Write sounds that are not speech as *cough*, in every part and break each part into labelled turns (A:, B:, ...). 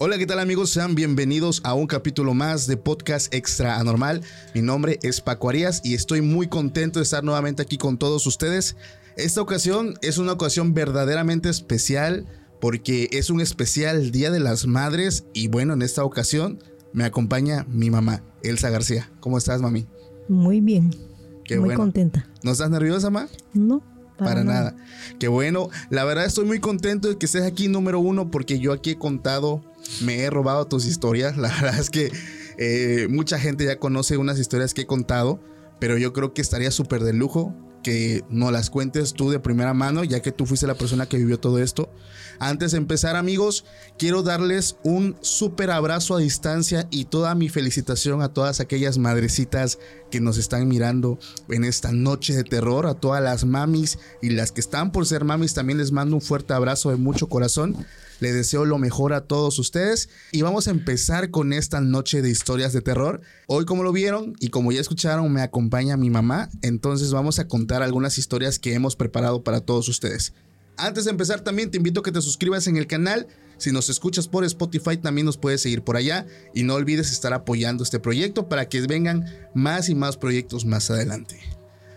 A: Hola, ¿qué tal amigos? Sean bienvenidos a un capítulo más de Podcast Extra Anormal. Mi nombre es Paco Arias y estoy muy contento de estar nuevamente aquí con todos ustedes. Esta ocasión es una ocasión verdaderamente especial porque es un especial Día de las Madres y bueno, en esta ocasión me acompaña mi mamá, Elsa García. ¿Cómo estás, mami?
B: Muy bien.
A: Qué
B: muy
A: bueno.
B: contenta.
A: ¿No estás nerviosa, mamá?
B: No,
A: Para, nada. Qué bueno. La verdad estoy muy contento de que estés aquí número uno porque yo aquí he contado, me he robado tus historias. *laughs* La verdad es que eh, mucha gente ya conoce unas historias que he contado, pero yo creo que estaría súper de lujo que no las cuentes tú de primera mano, ya que tú fuiste la persona que vivió todo esto. Antes de empezar, amigos, quiero darles un súper abrazo a distancia y toda mi felicitación a todas aquellas madrecitas que nos están mirando en esta noche de terror, a todas las mamis y las que están por ser mamis, también les mando un fuerte abrazo de mucho corazón. Les deseo lo mejor a todos ustedes y vamos a empezar con esta noche de historias de terror. Hoy como lo vieron y como ya escucharon me acompaña mi mamá, entonces vamos a contar algunas historias que hemos preparado para todos ustedes. Antes de empezar también te invito a que te suscribas en el canal. Si nos escuchas por Spotify también nos puedes seguir por allá y no olvides estar apoyando este proyecto para que vengan más y más proyectos más adelante.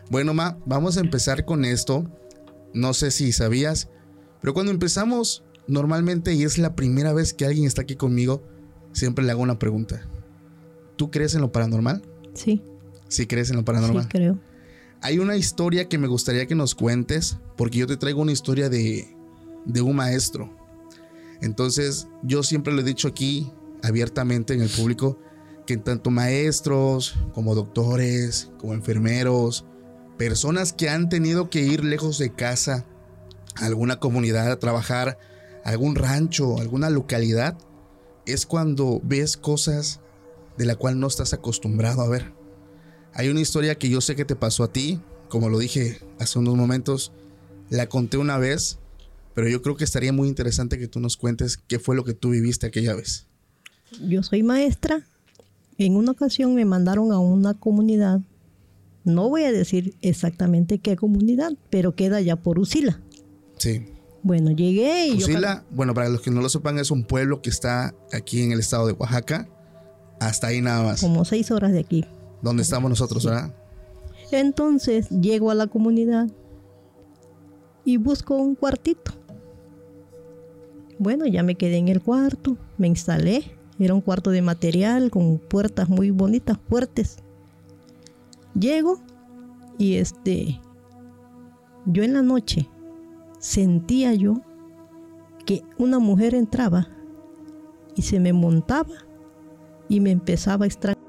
A: Bueno, ma, vamos a empezar con esto. No sé si sabías, pero cuando empezamos normalmente y es la primera vez que alguien está aquí conmigo, siempre le hago una pregunta. ¿Tú crees en lo paranormal?
B: Sí,
A: Sí crees en lo paranormal.
B: sí creo.
A: Hay una historia que me gustaría que nos cuentes, porque yo te traigo una historia de, un maestro. Entonces, yo siempre lo he dicho aquí abiertamente en el público, que tanto maestros como doctores, como enfermeros, personas que han tenido que ir lejos de casa, a alguna comunidad a trabajar, algún rancho, alguna localidad, es cuando ves cosas de la cual no estás acostumbrado a ver. Hay una historia que yo sé que te pasó a ti, como lo dije hace unos momentos, la conté una vez, pero yo creo que estaría muy interesante que tú nos cuentes qué fue lo que tú viviste aquella vez.
B: Yo soy maestra. En una ocasión me mandaron a una comunidad. No voy a decir exactamente qué comunidad, pero queda allá por Usila.
A: Sí.
B: Bueno, llegué y yo...
A: Usila, bueno, para los que no lo sepan, es un pueblo que está aquí en el estado de Oaxaca. Hasta ahí nada más.
B: Como seis horas de aquí.
A: Donde estamos nosotros, ¿verdad?
B: Entonces llego a la comunidad y busco un cuartito. Bueno, ya me quedé en el cuarto, me instalé. Era un cuarto de material con puertas muy bonitas, fuertes. Llego y este, yo en la noche sentía yo que una mujer entraba y se me montaba y me empezaba a estrangular.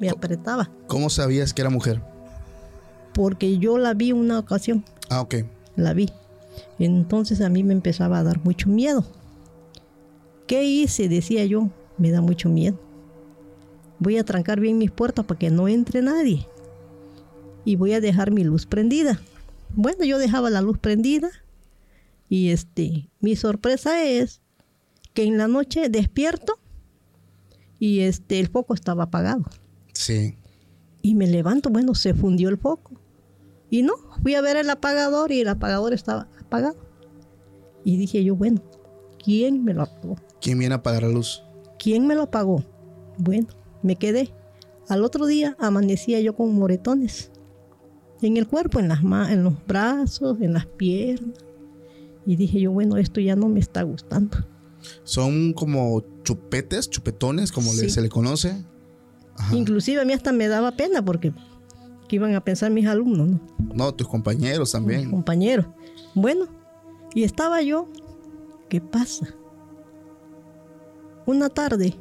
B: Me apretaba
A: ¿Cómo sabías que era mujer?
B: porque yo la vi una ocasión,
A: Ah, ok.
B: la vi. Entonces a mí me empezaba a dar mucho miedo. ¿Qué hice? Decía yo, me da mucho miedo. Voy a trancar bien mis puertas para que no entre nadie. Y voy a dejar mi luz prendida. Bueno, yo dejaba la luz prendida. Y este, mi sorpresa es que en la noche despierto y este, el foco estaba apagado.
A: Sí.
B: Y me levanto, bueno, se fundió el foco. Y no, fui a ver el apagador y el apagador estaba apagado. Y dije yo, bueno, ¿quién me lo apagó?
A: ¿Quién viene a apagar la luz?
B: ¿Quién me lo apagó? Bueno, me quedé. Al otro día amanecía yo con moretones en el cuerpo, en, las en los brazos, en las piernas. Y dije yo, bueno, esto ya no me está gustando.
A: Son como chupetes, chupetones, como se le conoce.
B: Inclusive a mí hasta me daba pena porque ¿qué iban a pensar mis alumnos? No,
A: no tus compañeros también.
B: Mis compañeros. Bueno, y estaba yo, ¿qué pasa? Una tarde,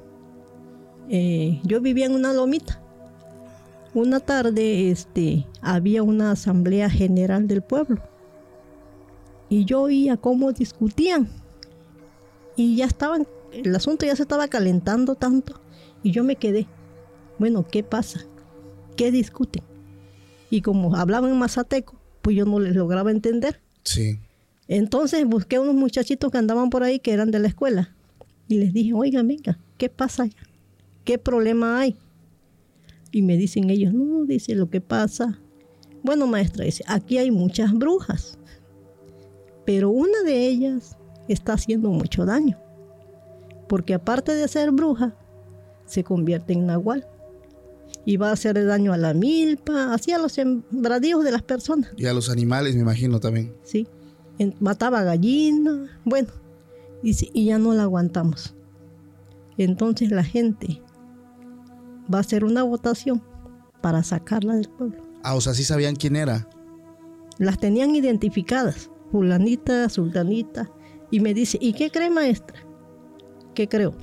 B: eh, yo vivía en una lomita. Una tarde este, había una asamblea general del pueblo. Y yo oía cómo discutían. Y ya estaban, el asunto ya se estaba calentando tanto. Y yo me quedé. Bueno, ¿qué pasa? ¿Qué discuten? Y como hablaban en mazateco, pues yo no les lograba entender.
A: Sí.
B: Entonces busqué unos muchachitos que andaban por ahí que eran de la escuela. Y les dije, oigan, venga, ¿qué pasa? ¿Qué problema hay? Y me dicen ellos, no, dice lo que pasa. Bueno, maestra, dice, aquí hay muchas brujas. Pero una de ellas está haciendo mucho daño. Porque aparte de ser bruja, se convierte en nahual. Y va a hacer daño a la milpa, así a los sembradíos de las personas.
A: Y a los animales, me imagino también.
B: Sí. mataba gallinas. Bueno, y, ya no la aguantamos. Entonces la gente va a hacer una votación para sacarla del pueblo.
A: Ah, o sea, sí sabían quién era.
B: Las tenían identificadas, fulanita, sultanita, y me dice, ¿y qué cree maestra? ¿Qué creo?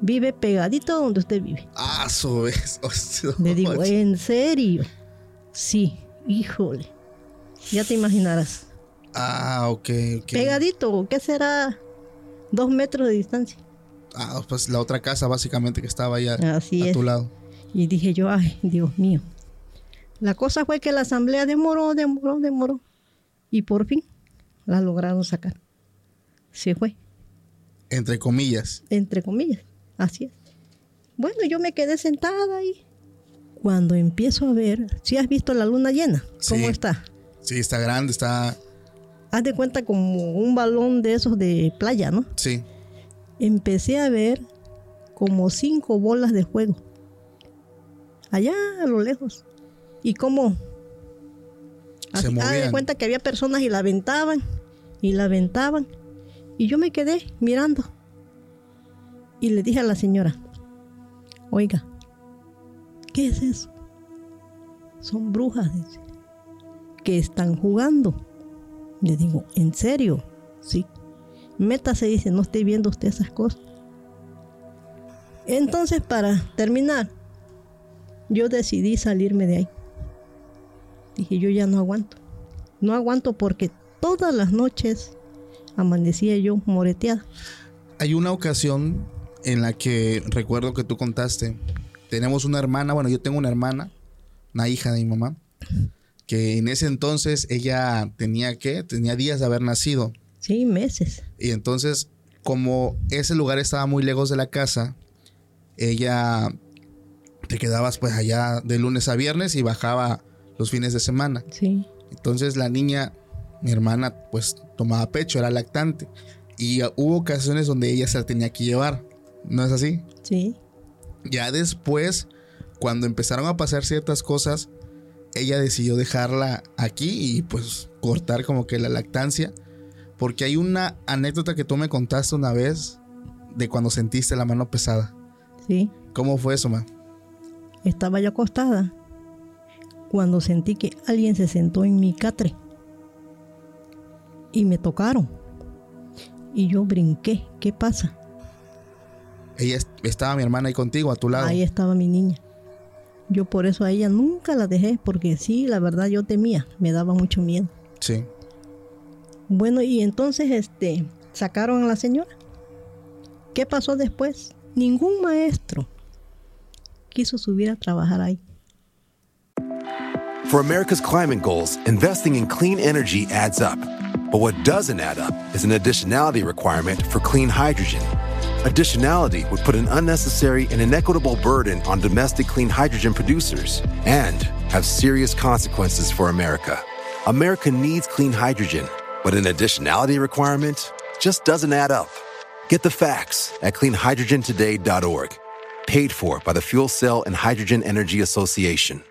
B: Vive pegadito donde usted vive.
A: Ah, eso es. *laughs*
B: Le digo, ¿en serio? Sí, híjole. Ya te imaginarás.
A: Ah, ok, ok.
B: Pegadito, ¿qué será? Dos metros de distancia.
A: Ah, pues la otra casa básicamente que estaba allá a tu lado.
B: Y dije yo, ay, Dios mío. La cosa fue que la asamblea demoró, demoró, demoró. Y por fin la lograron sacar. Se fue.
A: Entre comillas.
B: Entre comillas, así es. Bueno, yo me quedé sentada ahí. Cuando empiezo a ver, si has visto la luna llena, ¿cómo está?
A: Sí, está grande, está...
B: Haz de cuenta como un balón de esos de playa, ¿no?
A: Sí
B: empecé a ver como cinco bolas de fuego. Allá a lo lejos. Y como... Se de cuenta que había personas y la aventaban. Y la aventaban. Y yo me quedé mirando. Y le dije a la señora, oiga, ¿qué es eso? Son brujas, que están jugando. Le digo, ¿en serio? Sí. Métase, dice, no esté viendo usted esas cosas. Entonces, para terminar, yo decidí salirme de ahí. Dije, yo ya no aguanto. No aguanto porque todas las noches amanecía yo moreteada.
A: Hay una ocasión en la que recuerdo que tú contaste, tenemos una hermana, bueno, yo tengo una hermana, una hija de mi mamá, que en ese entonces ella tenía que, tenía días de haber nacido.
B: Sí, meses.
A: Y entonces, como ese lugar estaba muy lejos de la casa, ella te quedabas pues allá de lunes a viernes y bajaba los fines de semana.
B: Sí.
A: Entonces la niña, mi hermana, pues tomaba pecho, era lactante. Y hubo ocasiones donde ella se la tenía que llevar. ¿No es así?
B: Sí.
A: Ya después, cuando empezaron a pasar ciertas cosas, ella decidió dejarla aquí y pues cortar como que la lactancia porque hay una anécdota que tú me contaste una vez de cuando sentiste la mano pesada.
B: Sí.
A: ¿Cómo fue eso, ma?
B: Estaba yo acostada cuando sentí que alguien se sentó en mi catre y me tocaron. Y yo brinqué. ¿Qué pasa?
A: Ella estaba mi hermana ahí contigo, a tu lado.
B: Ahí estaba mi niña. Yo por eso a ella nunca la dejé, porque sí, la verdad yo temía, me daba mucho miedo.
A: Sí.
B: Bueno, y entonces este sacaron a la señora. ¿Qué pasó después? Ningún maestro quiso subir a trabajar ahí.
C: For America's climate goals, investing in clean energy adds up. But what doesn't add up is an additionality requirement for clean hydrogen. Additionality would put an unnecessary and inequitable burden on domestic clean hydrogen producers and have serious consequences for America. America needs clean hydrogen but an additionality requirement just doesn't add up. Get the facts at cleanhydrogentoday.org. paid for by the Fuel Cell and Hydrogen Energy Association.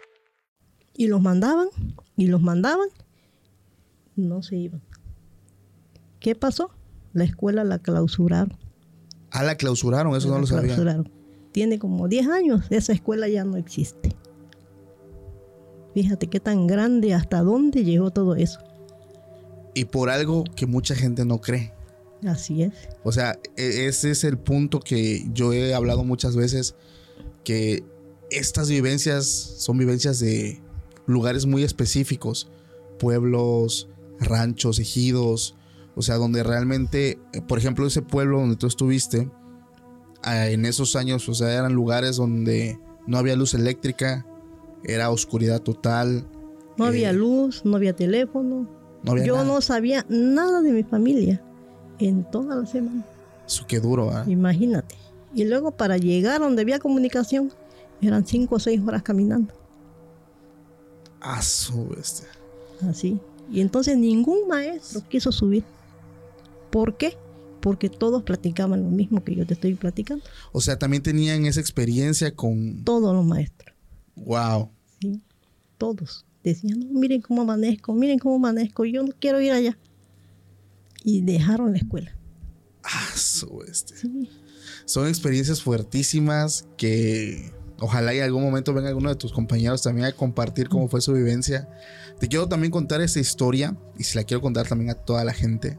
B: Y los mandaban, y los mandaban, no se iban. ¿Qué pasó? La escuela la clausuraron.
A: Ah, la clausuraron, eso no lo sabía.
B: clausuraron. Tiene como 10 años, esa escuela ya no existe. Fíjate qué tan grande, hasta dónde llegó todo eso.
A: Y por algo que mucha gente no cree.
B: Así es.
A: O sea, e- ese es el punto que yo he hablado muchas veces, que estas vivencias son vivencias de lugares muy específicos, pueblos, ranchos, ejidos, o sea, donde realmente, eh, por ejemplo, ese pueblo donde tú estuviste, ah, en esos años, o sea, eran lugares donde no había luz eléctrica, era oscuridad total,
B: No
A: Eh,
B: había luz, no había teléfono.
A: no había
B: Yo
A: nada.
B: no sabía nada de mi familia en toda la semana.
A: Eso qué duro, ¿ah?
B: Imagínate. Y luego para llegar donde había comunicación, eran cinco o seis horas caminando.
A: Ah, su bestia.
B: Así. Y entonces ningún maestro quiso subir. ¿Por qué? Porque todos platicaban lo mismo que yo te estoy platicando.
A: O sea, también tenían esa experiencia con...
B: Todos los maestros.
A: Wow.
B: ¿sí? Todos. Decían, "No, miren cómo amanezco, miren cómo amanezco, yo no quiero ir allá. Y dejaron la escuela.
A: Ah, su bestia.
B: Sí.
A: Son experiencias fuertísimas que ojalá y en algún momento venga alguno de tus compañeros también a compartir cómo fue su vivencia. Te quiero también contar esa historia y si la quiero contar también a toda la gente.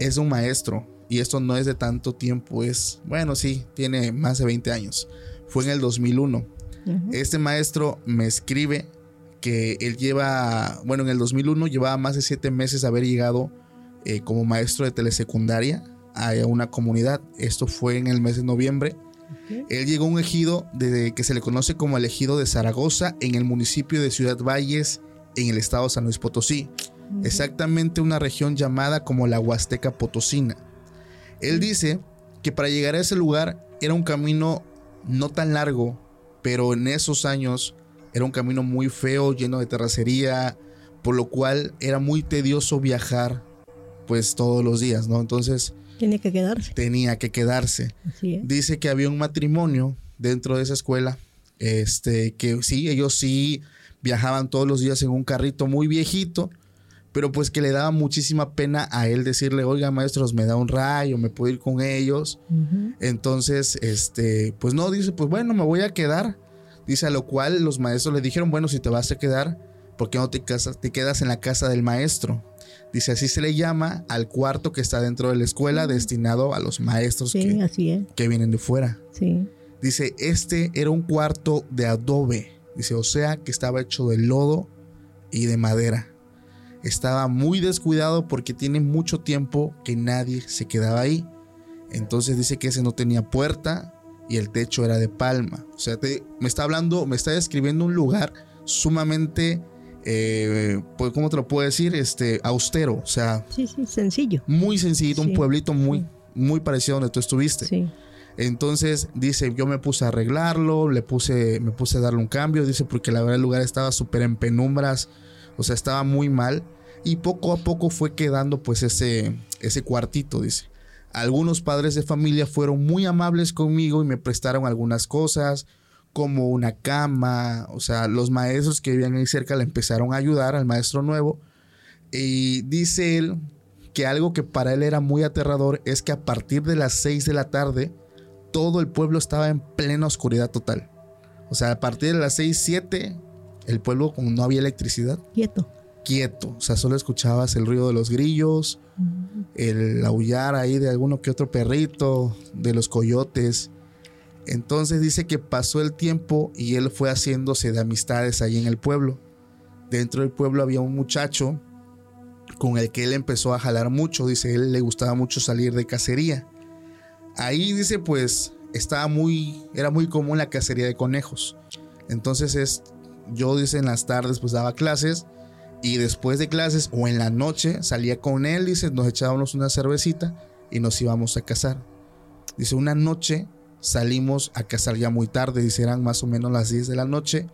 A: Es un maestro y esto no es de tanto tiempo, es, bueno, sí, tiene más de 20 años. Fue en el 2001.
B: Ujú.
A: Este maestro me escribe que él lleva, bueno, en el 2001 llevaba más de siete meses de haber llegado eh, como maestro de telesecundaria a una comunidad. Esto fue en el mes de noviembre. Él llegó a un ejido de, que se le conoce como el ejido de Zaragoza en el municipio de Ciudad Valles en el estado de San Luis Potosí. Exactamente una región llamada como la Huasteca Potosina. Él dice que para llegar a ese lugar era un camino no tan largo, pero en esos años era un camino muy feo, lleno de terracería, por lo cual era muy tedioso viajar pues todos los días, ¿no? Entonces
B: Tiene que quedarse.
A: tenía que quedarse
B: Así es.
A: dice que había un matrimonio dentro de esa escuela. Este, que sí, ellos sí viajaban todos los días en un carrito muy viejito, pero pues que le daba muchísima pena a él decirle, oiga, maestros, me da un rayo, me puedo ir con ellos. Entonces, este, pues no, dice, pues bueno, me voy a quedar. Dice, a lo cual los maestros le dijeron, bueno, si te vas a quedar, ¿por qué no te, casas, te quedas en la casa del maestro? Dice, así se le llama al cuarto que está dentro de la escuela destinado a los maestros
B: Sí,
A: que,
B: así es.
A: que vienen de fuera.
B: Sí.
A: Dice, este era un cuarto de adobe. Dice, o sea que estaba hecho de lodo y de madera. Estaba muy descuidado porque tiene mucho tiempo que nadie se quedaba ahí. Entonces dice que ese no tenía puerta y el techo era de palma. O sea, te- me está hablando, me está describiendo un lugar sumamente, eh, pues, ¿cómo te lo puedo decir? Este, austero. O sea,
B: Sí, sí, sencillo.
A: muy sencillito, un pueblito muy,
B: sí.
A: muy parecido a donde tú estuviste.
B: Sí.
A: Entonces dice, yo me puse a arreglarlo, le puse, me puse a darle un cambio, dice, porque la verdad el lugar estaba súper en penumbras, o sea, estaba muy mal. Y poco a poco fue quedando pues ese, ese cuartito, dice. Algunos padres de familia fueron muy amables conmigo y me prestaron algunas cosas, como una cama, o sea, los maestros que vivían ahí cerca le empezaron a ayudar al maestro nuevo. Y dice él que algo que para él era muy aterrador es que a partir de las 6 de la tarde, todo el pueblo estaba en plena oscuridad total. O sea, a partir de las 6, 7, el pueblo como no había electricidad,
B: Quieto.
A: quieto. O sea, solo escuchabas el ruido de los grillos, el aullar ahí de alguno que otro perrito, de los coyotes. Entonces dice que pasó el tiempo y él fue haciéndose de amistades ahí en el pueblo. Dentro del pueblo había un muchacho con el que él empezó a jalar mucho. Dice, él le gustaba mucho salir de cacería. Ahí dice, pues, estaba muy, era muy común la cacería de conejos. Entonces es, yo dice, en las tardes pues daba clases y después de clases o en la noche salía con él, dice, nos echábamos una cervecita y nos íbamos a cazar. Dice, una noche salimos a cazar ya muy tarde, dice, eran más o menos las 10 de la noche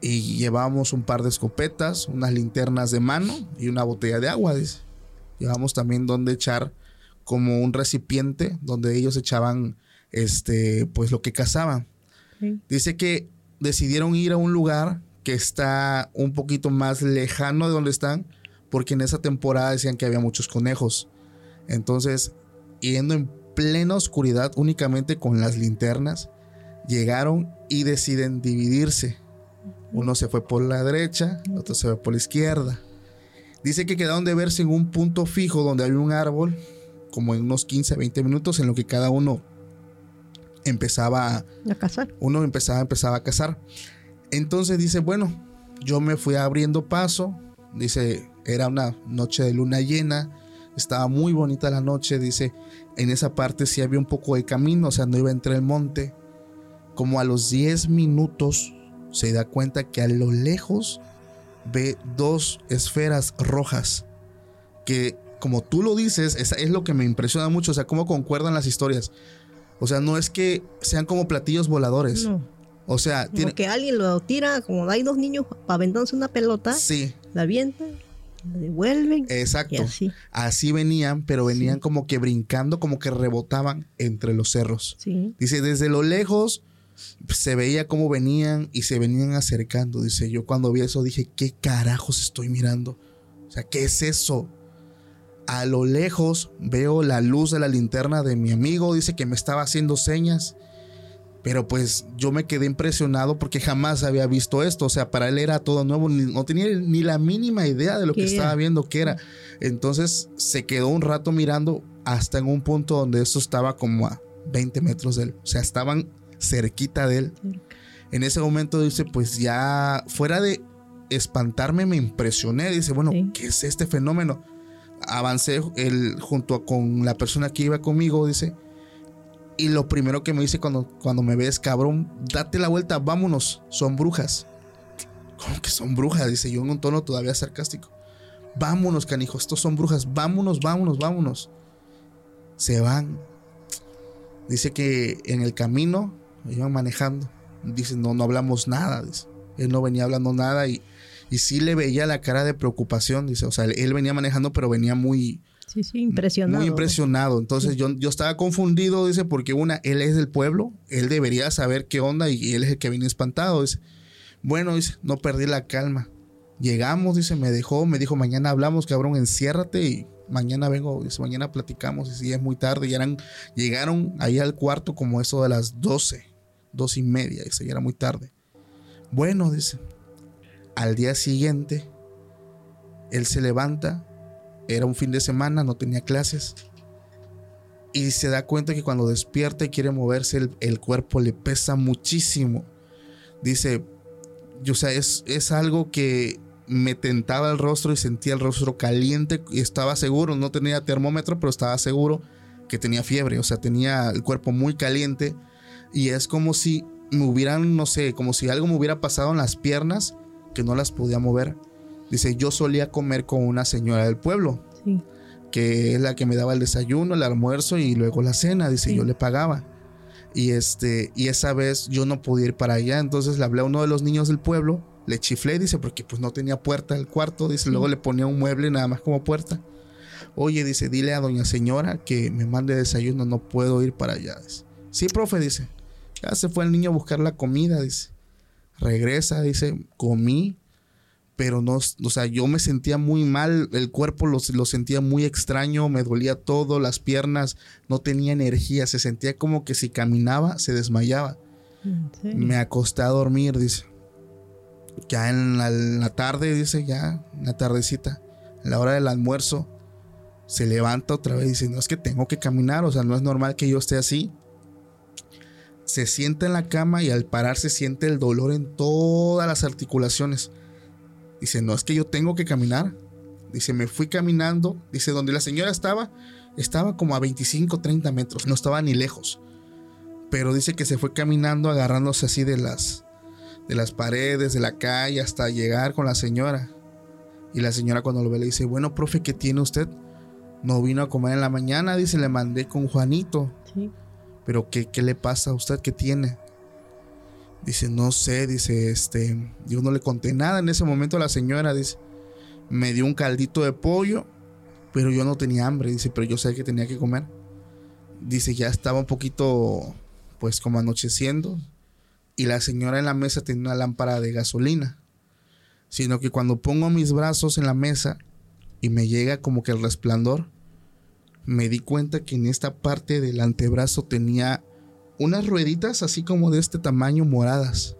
A: y llevábamos un par de escopetas, unas linternas de mano y una botella de agua, dice. Llevamos también donde echar como un recipiente donde ellos echaban este pues lo que cazaban.
B: Sí.
A: Dice que decidieron ir a un lugar que está un poquito más lejano de donde están, porque en esa temporada decían que había muchos conejos. Entonces, yendo en plena oscuridad, únicamente con las linternas, llegaron y deciden dividirse. Uno se fue por la derecha, el otro se fue por la izquierda. Dice que quedaron de verse en un punto fijo donde había un árbol, como en unos 15, 20 minutos, en lo que cada uno empezaba a,
B: A cazar.
A: uno empezaba, empezaba a cazar. Entonces dice, bueno, yo me fui abriendo paso. Dice, era una noche de luna llena. Estaba muy bonita la noche. Dice, en esa parte sí había un poco de camino, o sea, no iba entre el monte. Como a los 10 minutos se da cuenta que a lo lejos ve dos esferas rojas. Que como tú lo dices, es, es lo que me impresiona mucho. O sea, cómo concuerdan las historias. O sea, no es que sean como platillos voladores.
B: No.
A: O sea,
B: Como
A: tiene.
B: que alguien lo tira, como hay dos niños aventándose una pelota,
A: Sí,
B: la avientan, la devuelven.
A: exacto.
B: Y así.
A: Así venían, pero venían como que brincando, como que rebotaban entre los cerros.
B: Sí.
A: Dice, desde lo lejos se veía cómo venían y se venían acercando. Dice, yo cuando vi eso dije, ¿qué carajos estoy mirando? O sea, ¿qué es eso? A lo lejos veo la luz de la linterna de mi amigo. Dice que me estaba haciendo señas. Pero pues yo me quedé impresionado porque jamás había visto esto. O sea, para él era todo nuevo. ni- no tenía ni la mínima idea de lo que
B: ¿Qué
A: estaba viendo que era. Entonces se quedó un rato mirando hasta en un punto donde esto estaba como a 20 metros de él. O sea, estaban cerquita de él. En ese momento dice, pues ya fuera de espantarme me impresioné. Dice, bueno,
B: Sí.
A: ¿qué es este fenómeno? Avancé el, junto con la persona que iba conmigo, dice. Y lo primero que me dice cuando, cuando me ves, cabrón, date la vuelta, vámonos, son brujas. ¿Cómo que son brujas? Dice yo en un tono todavía sarcástico. Vámonos, canijo, estos son brujas, vámonos, vámonos, vámonos. Se van. Dice que en el camino iban manejando. Dice, no, no hablamos nada. Dice. Él no venía hablando nada y, y sí le veía la cara de preocupación. Dice, o sea, él, venía manejando, pero venía muy,
B: Sí, sí, impresionado.
A: muy impresionado. Entonces yo, yo estaba confundido, dice, porque una, él es del pueblo, él debería saber qué onda y él es el que viene espantado. Dice, bueno, dice, no perdí la calma. Llegamos, dice, me dejó, me dijo, mañana hablamos, cabrón, enciérrate y mañana vengo, dice, mañana platicamos. Y si es muy tarde, ya eran, llegaron ahí al cuarto como eso de las 12, dos y media, dice, ya era muy tarde. Bueno, dice, al día siguiente, él se levanta, era un fin de semana, no tenía clases. Y se da cuenta que cuando despierta y quiere moverse, el, el cuerpo le pesa muchísimo. Dice, o sea, es, es algo que me tentaba el rostro y sentía el rostro caliente. Y estaba seguro, no tenía termómetro, pero estaba seguro que tenía fiebre. O sea, tenía el cuerpo muy caliente. Y es como si me hubieran, no sé, como si algo me hubiera pasado en las piernas que no las podía mover. Dice, yo solía comer con una señora del pueblo,
B: Sí.
A: que es la que me daba el desayuno, el almuerzo y luego la cena, dice,
B: Sí.
A: yo le pagaba. Y este, y esa vez yo no podía ir para allá, entonces le hablé a uno de los niños del pueblo, le chiflé, dice, porque pues no tenía puerta el cuarto, dice, luego le ponía un mueble nada más como puerta. Oye, dice, dile a doña señora que me mande desayuno, no puedo ir para allá. Dice. Sí, profe, dice. Ya se fue el niño a buscar la comida, dice. Regresa, dice, comí, pero no, o sea, yo me sentía muy mal, el cuerpo lo, lo sentía muy extraño, me dolía todo, las piernas, no tenía energía, se sentía como que si caminaba se desmayaba. Me acosté a dormir, dice. Ya en la, en la tarde, dice, ya, en la tardecita, a la hora del almuerzo, se levanta otra vez y dice, no es que tengo que caminar, o sea, no es normal que yo esté así. Se sienta en la cama y al pararse siente el dolor en todas las articulaciones. Dice, no es que yo tengo que caminar. Dice, me fui caminando. Dice, donde la señora estaba, estaba como a 25, 30 metros. No estaba ni lejos. Pero dice que se fue caminando agarrándose así de las, de las paredes, de la calle, hasta llegar con la señora. Y la señora cuando lo ve le dice, bueno, profe, ¿qué tiene usted? No vino a comer en la mañana, dice, le mandé con Juanito.
B: Sí.
A: Pero ¿qué, qué le pasa a usted? ¿Qué tiene? Dice, no sé, dice, este, yo no le conté nada en ese momento a la señora, dice, me dio un caldito de pollo, pero yo no tenía hambre, dice, pero yo sé que tenía que comer. Dice, ya estaba un poquito, pues como anocheciendo, y la señora en la mesa tenía una lámpara de gasolina. Sino que cuando pongo mis brazos en la mesa y me llega como que el resplandor, me di cuenta que en esta parte del antebrazo tenía unas rueditas así como de este tamaño moradas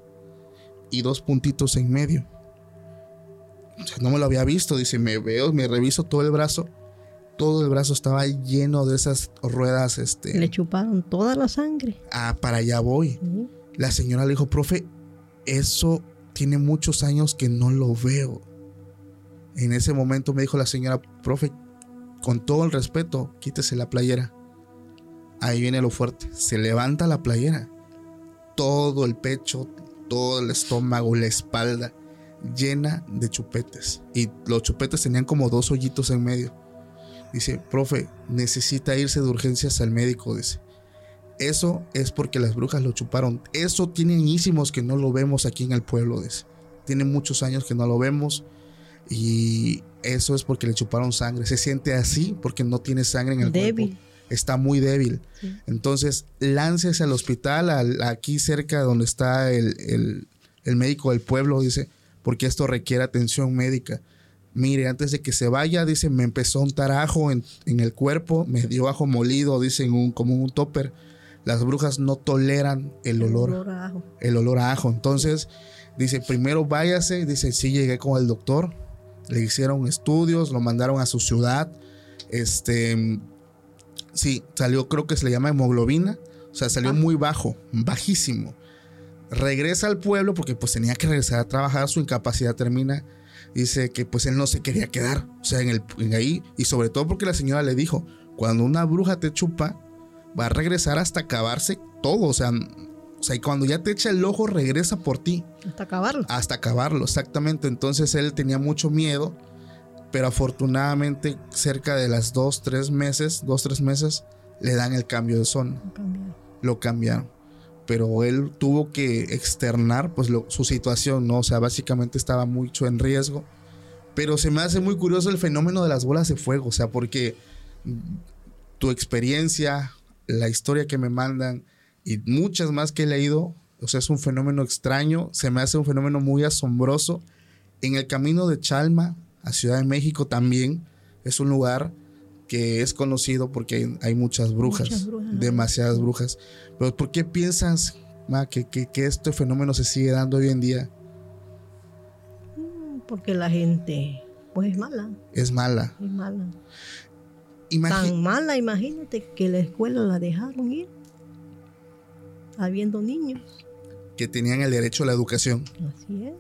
A: y dos puntitos en medio. O sea, no me lo había visto, dice, me veo, me reviso todo el brazo. Todo el brazo estaba lleno de esas ruedas, este...
B: Le chuparon toda la sangre.
A: Ah, para allá voy. La señora le dijo, profe, eso tiene muchos años que no lo veo. En ese momento me dijo la señora, profe, con todo el respeto, quítese la playera. Ahí viene lo fuerte. Se levanta la playera. Todo el pecho, todo el estómago, la espalda, llena de chupetes. Y los chupetes tenían como dos hoyitos en medio. Dice, profe, necesita irse de urgencias al médico. Dice, eso es porque las brujas lo chuparon. Eso tiene añísimos que no lo vemos aquí en el pueblo. Dice, tiene muchos años que no lo vemos. Y eso es porque le chuparon sangre. Se siente así porque no tiene sangre en el
B: Débil.
A: cuerpo. Está muy débil.
B: Sí.
A: Entonces, láncese al hospital, al- aquí cerca donde está el, el- el médico del pueblo, dice, porque esto requiere atención médica. Mire, antes de que se vaya, dice, me empezó a untar ajo en, en el cuerpo, me dio ajo molido, dice, un, como un topper. Las brujas no toleran el olor
B: Olor a ajo.
A: el olor a ajo. Entonces, dice, primero váyase, dice, sí llegué con el doctor, le hicieron estudios, lo mandaron a su ciudad, este, sí, salió, creo que se le llama hemoglobina, o sea, salió
B: Ah.
A: muy bajo, bajísimo. Regresa al pueblo porque pues tenía que regresar a trabajar, su incapacidad termina. Dice que pues él no se quería quedar, o sea, en, el, en ahí, y sobre todo porque la señora le dijo, cuando una bruja te chupa, va a regresar hasta acabarse todo, o sea, o sea, y cuando ya te echa el ojo, regresa por ti
B: Hasta acabarlo.
A: hasta acabarlo, exactamente. Entonces él tenía mucho miedo, pero afortunadamente cerca de las dos, tres meses, dos, tres meses, le dan el cambio de zona,
B: Cambiaron.
A: lo cambiaron. Pero él tuvo que externar pues lo- su situación, ¿no? O sea, básicamente estaba mucho en riesgo. Pero se me hace muy curioso el fenómeno de las bolas de fuego, o sea, porque tu experiencia, la historia que me mandan y muchas más que he leído, o sea, es un fenómeno extraño, se me hace un fenómeno muy asombroso. En el camino de Chalma a Ciudad de México también es un lugar que es conocido porque hay, hay muchas brujas,
B: Muchas brujas.
A: demasiadas brujas. Pero ¿por qué piensas, ma, que, que- que este fenómeno se sigue dando hoy en día?
B: Porque la gente, pues es mala.
A: Es mala.
B: Es mala. Tan mala, imagínate que la escuela la dejaron ir. Habiendo niños.
A: que tenían el derecho a la educación.
B: Así es.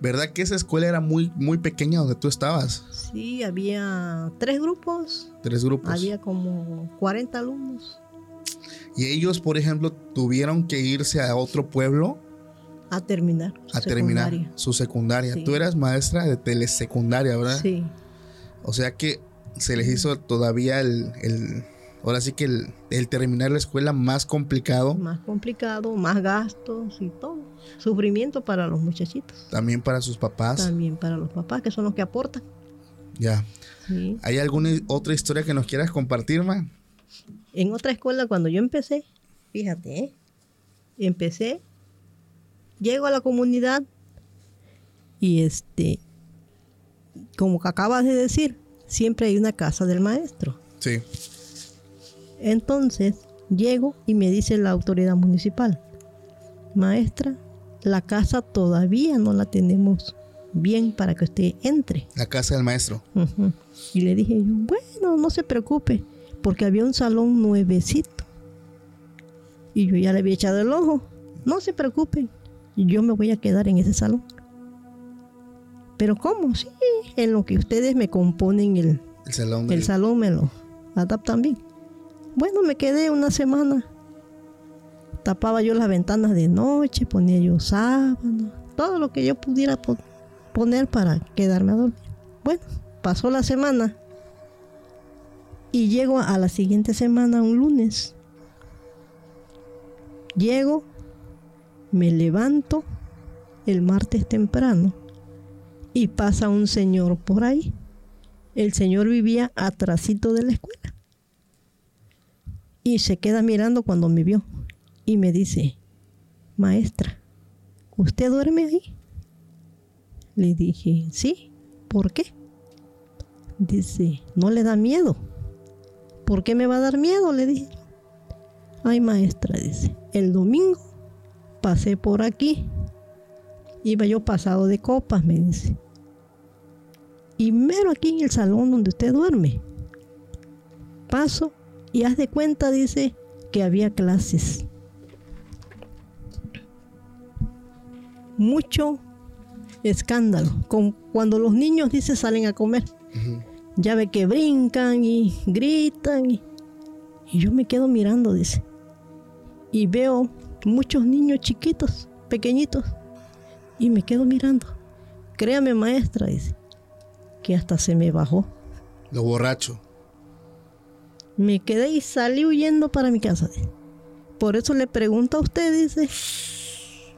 A: ¿Verdad que esa escuela era muy, muy pequeña donde tú estabas?
B: Sí, había tres grupos.
A: Tres grupos.
B: Había como 40 alumnos
A: Y ellos, por ejemplo, tuvieron que irse a otro pueblo
B: a terminar. su
A: a terminar
B: secundaria.
A: su secundaria.
B: Sí.
A: Tú eras maestra de telesecundaria, ¿verdad?
B: Sí,
A: O sea que se les hizo todavía el, el- ahora sí que el, el terminar la escuela más complicado
B: más complicado, más gastos y todo. Sufrimiento para los muchachitos.
A: también para sus papás.
B: También para los papás, que son los que aportan.
A: Ya.
B: Sí.
A: ¿Hay alguna otra historia que nos quieras compartir, man?
B: En otra escuela, cuando yo empecé, fíjate, ¿eh? empecé, llego a la comunidad y este, como que acabas de decir, siempre hay una casa del maestro.
A: Sí.
B: Entonces, llego y me dice la autoridad municipal, maestra, la casa todavía no la tenemos bien para que usted entre.
A: La casa del maestro.
B: Y le dije yo, bueno, no se preocupe, porque había un salón nuevecito. Y yo ya le había echado el ojo. No se preocupen, yo me voy a quedar en ese salón. Pero ¿cómo? Sí, en lo que ustedes me componen el,
A: El salón
B: el
A: del-
B: salón, me lo adaptan bien. Bueno, me quedé una semana. Tapaba yo las ventanas de noche, ponía yo sábanas, todo lo que yo pudiera po- poner para quedarme a dormir. Bueno, pasó la semana y llego a la siguiente semana, un lunes. Llego, me levanto el martes temprano y pasa un señor por ahí. El señor vivía atrasito de la escuela. Y se queda mirando cuando me vio y me dice, maestra, ¿usted duerme ahí? Le dije, sí, ¿por qué? Dice, ¿no le da miedo? ¿Por qué me va a dar miedo? Le dije. Ay, maestra, dice, el domingo pasé por aquí. Iba yo pasado de copas, me dice. Y mero aquí en el salón donde usted duerme. Paso y haz de cuenta, dice, que había clases. Mucho escándalo. Con, cuando los niños, dice, salen a comer. Ya ve que brincan y gritan. Y, y yo me quedo mirando, dice. Y veo muchos niños chiquitos, pequeñitos. Y me quedo mirando. Créame, maestra, dice, que hasta se me bajó.
A: Lo borracho.
B: Me quedé y salí huyendo para mi casa. Por eso le pregunto a usted, dice,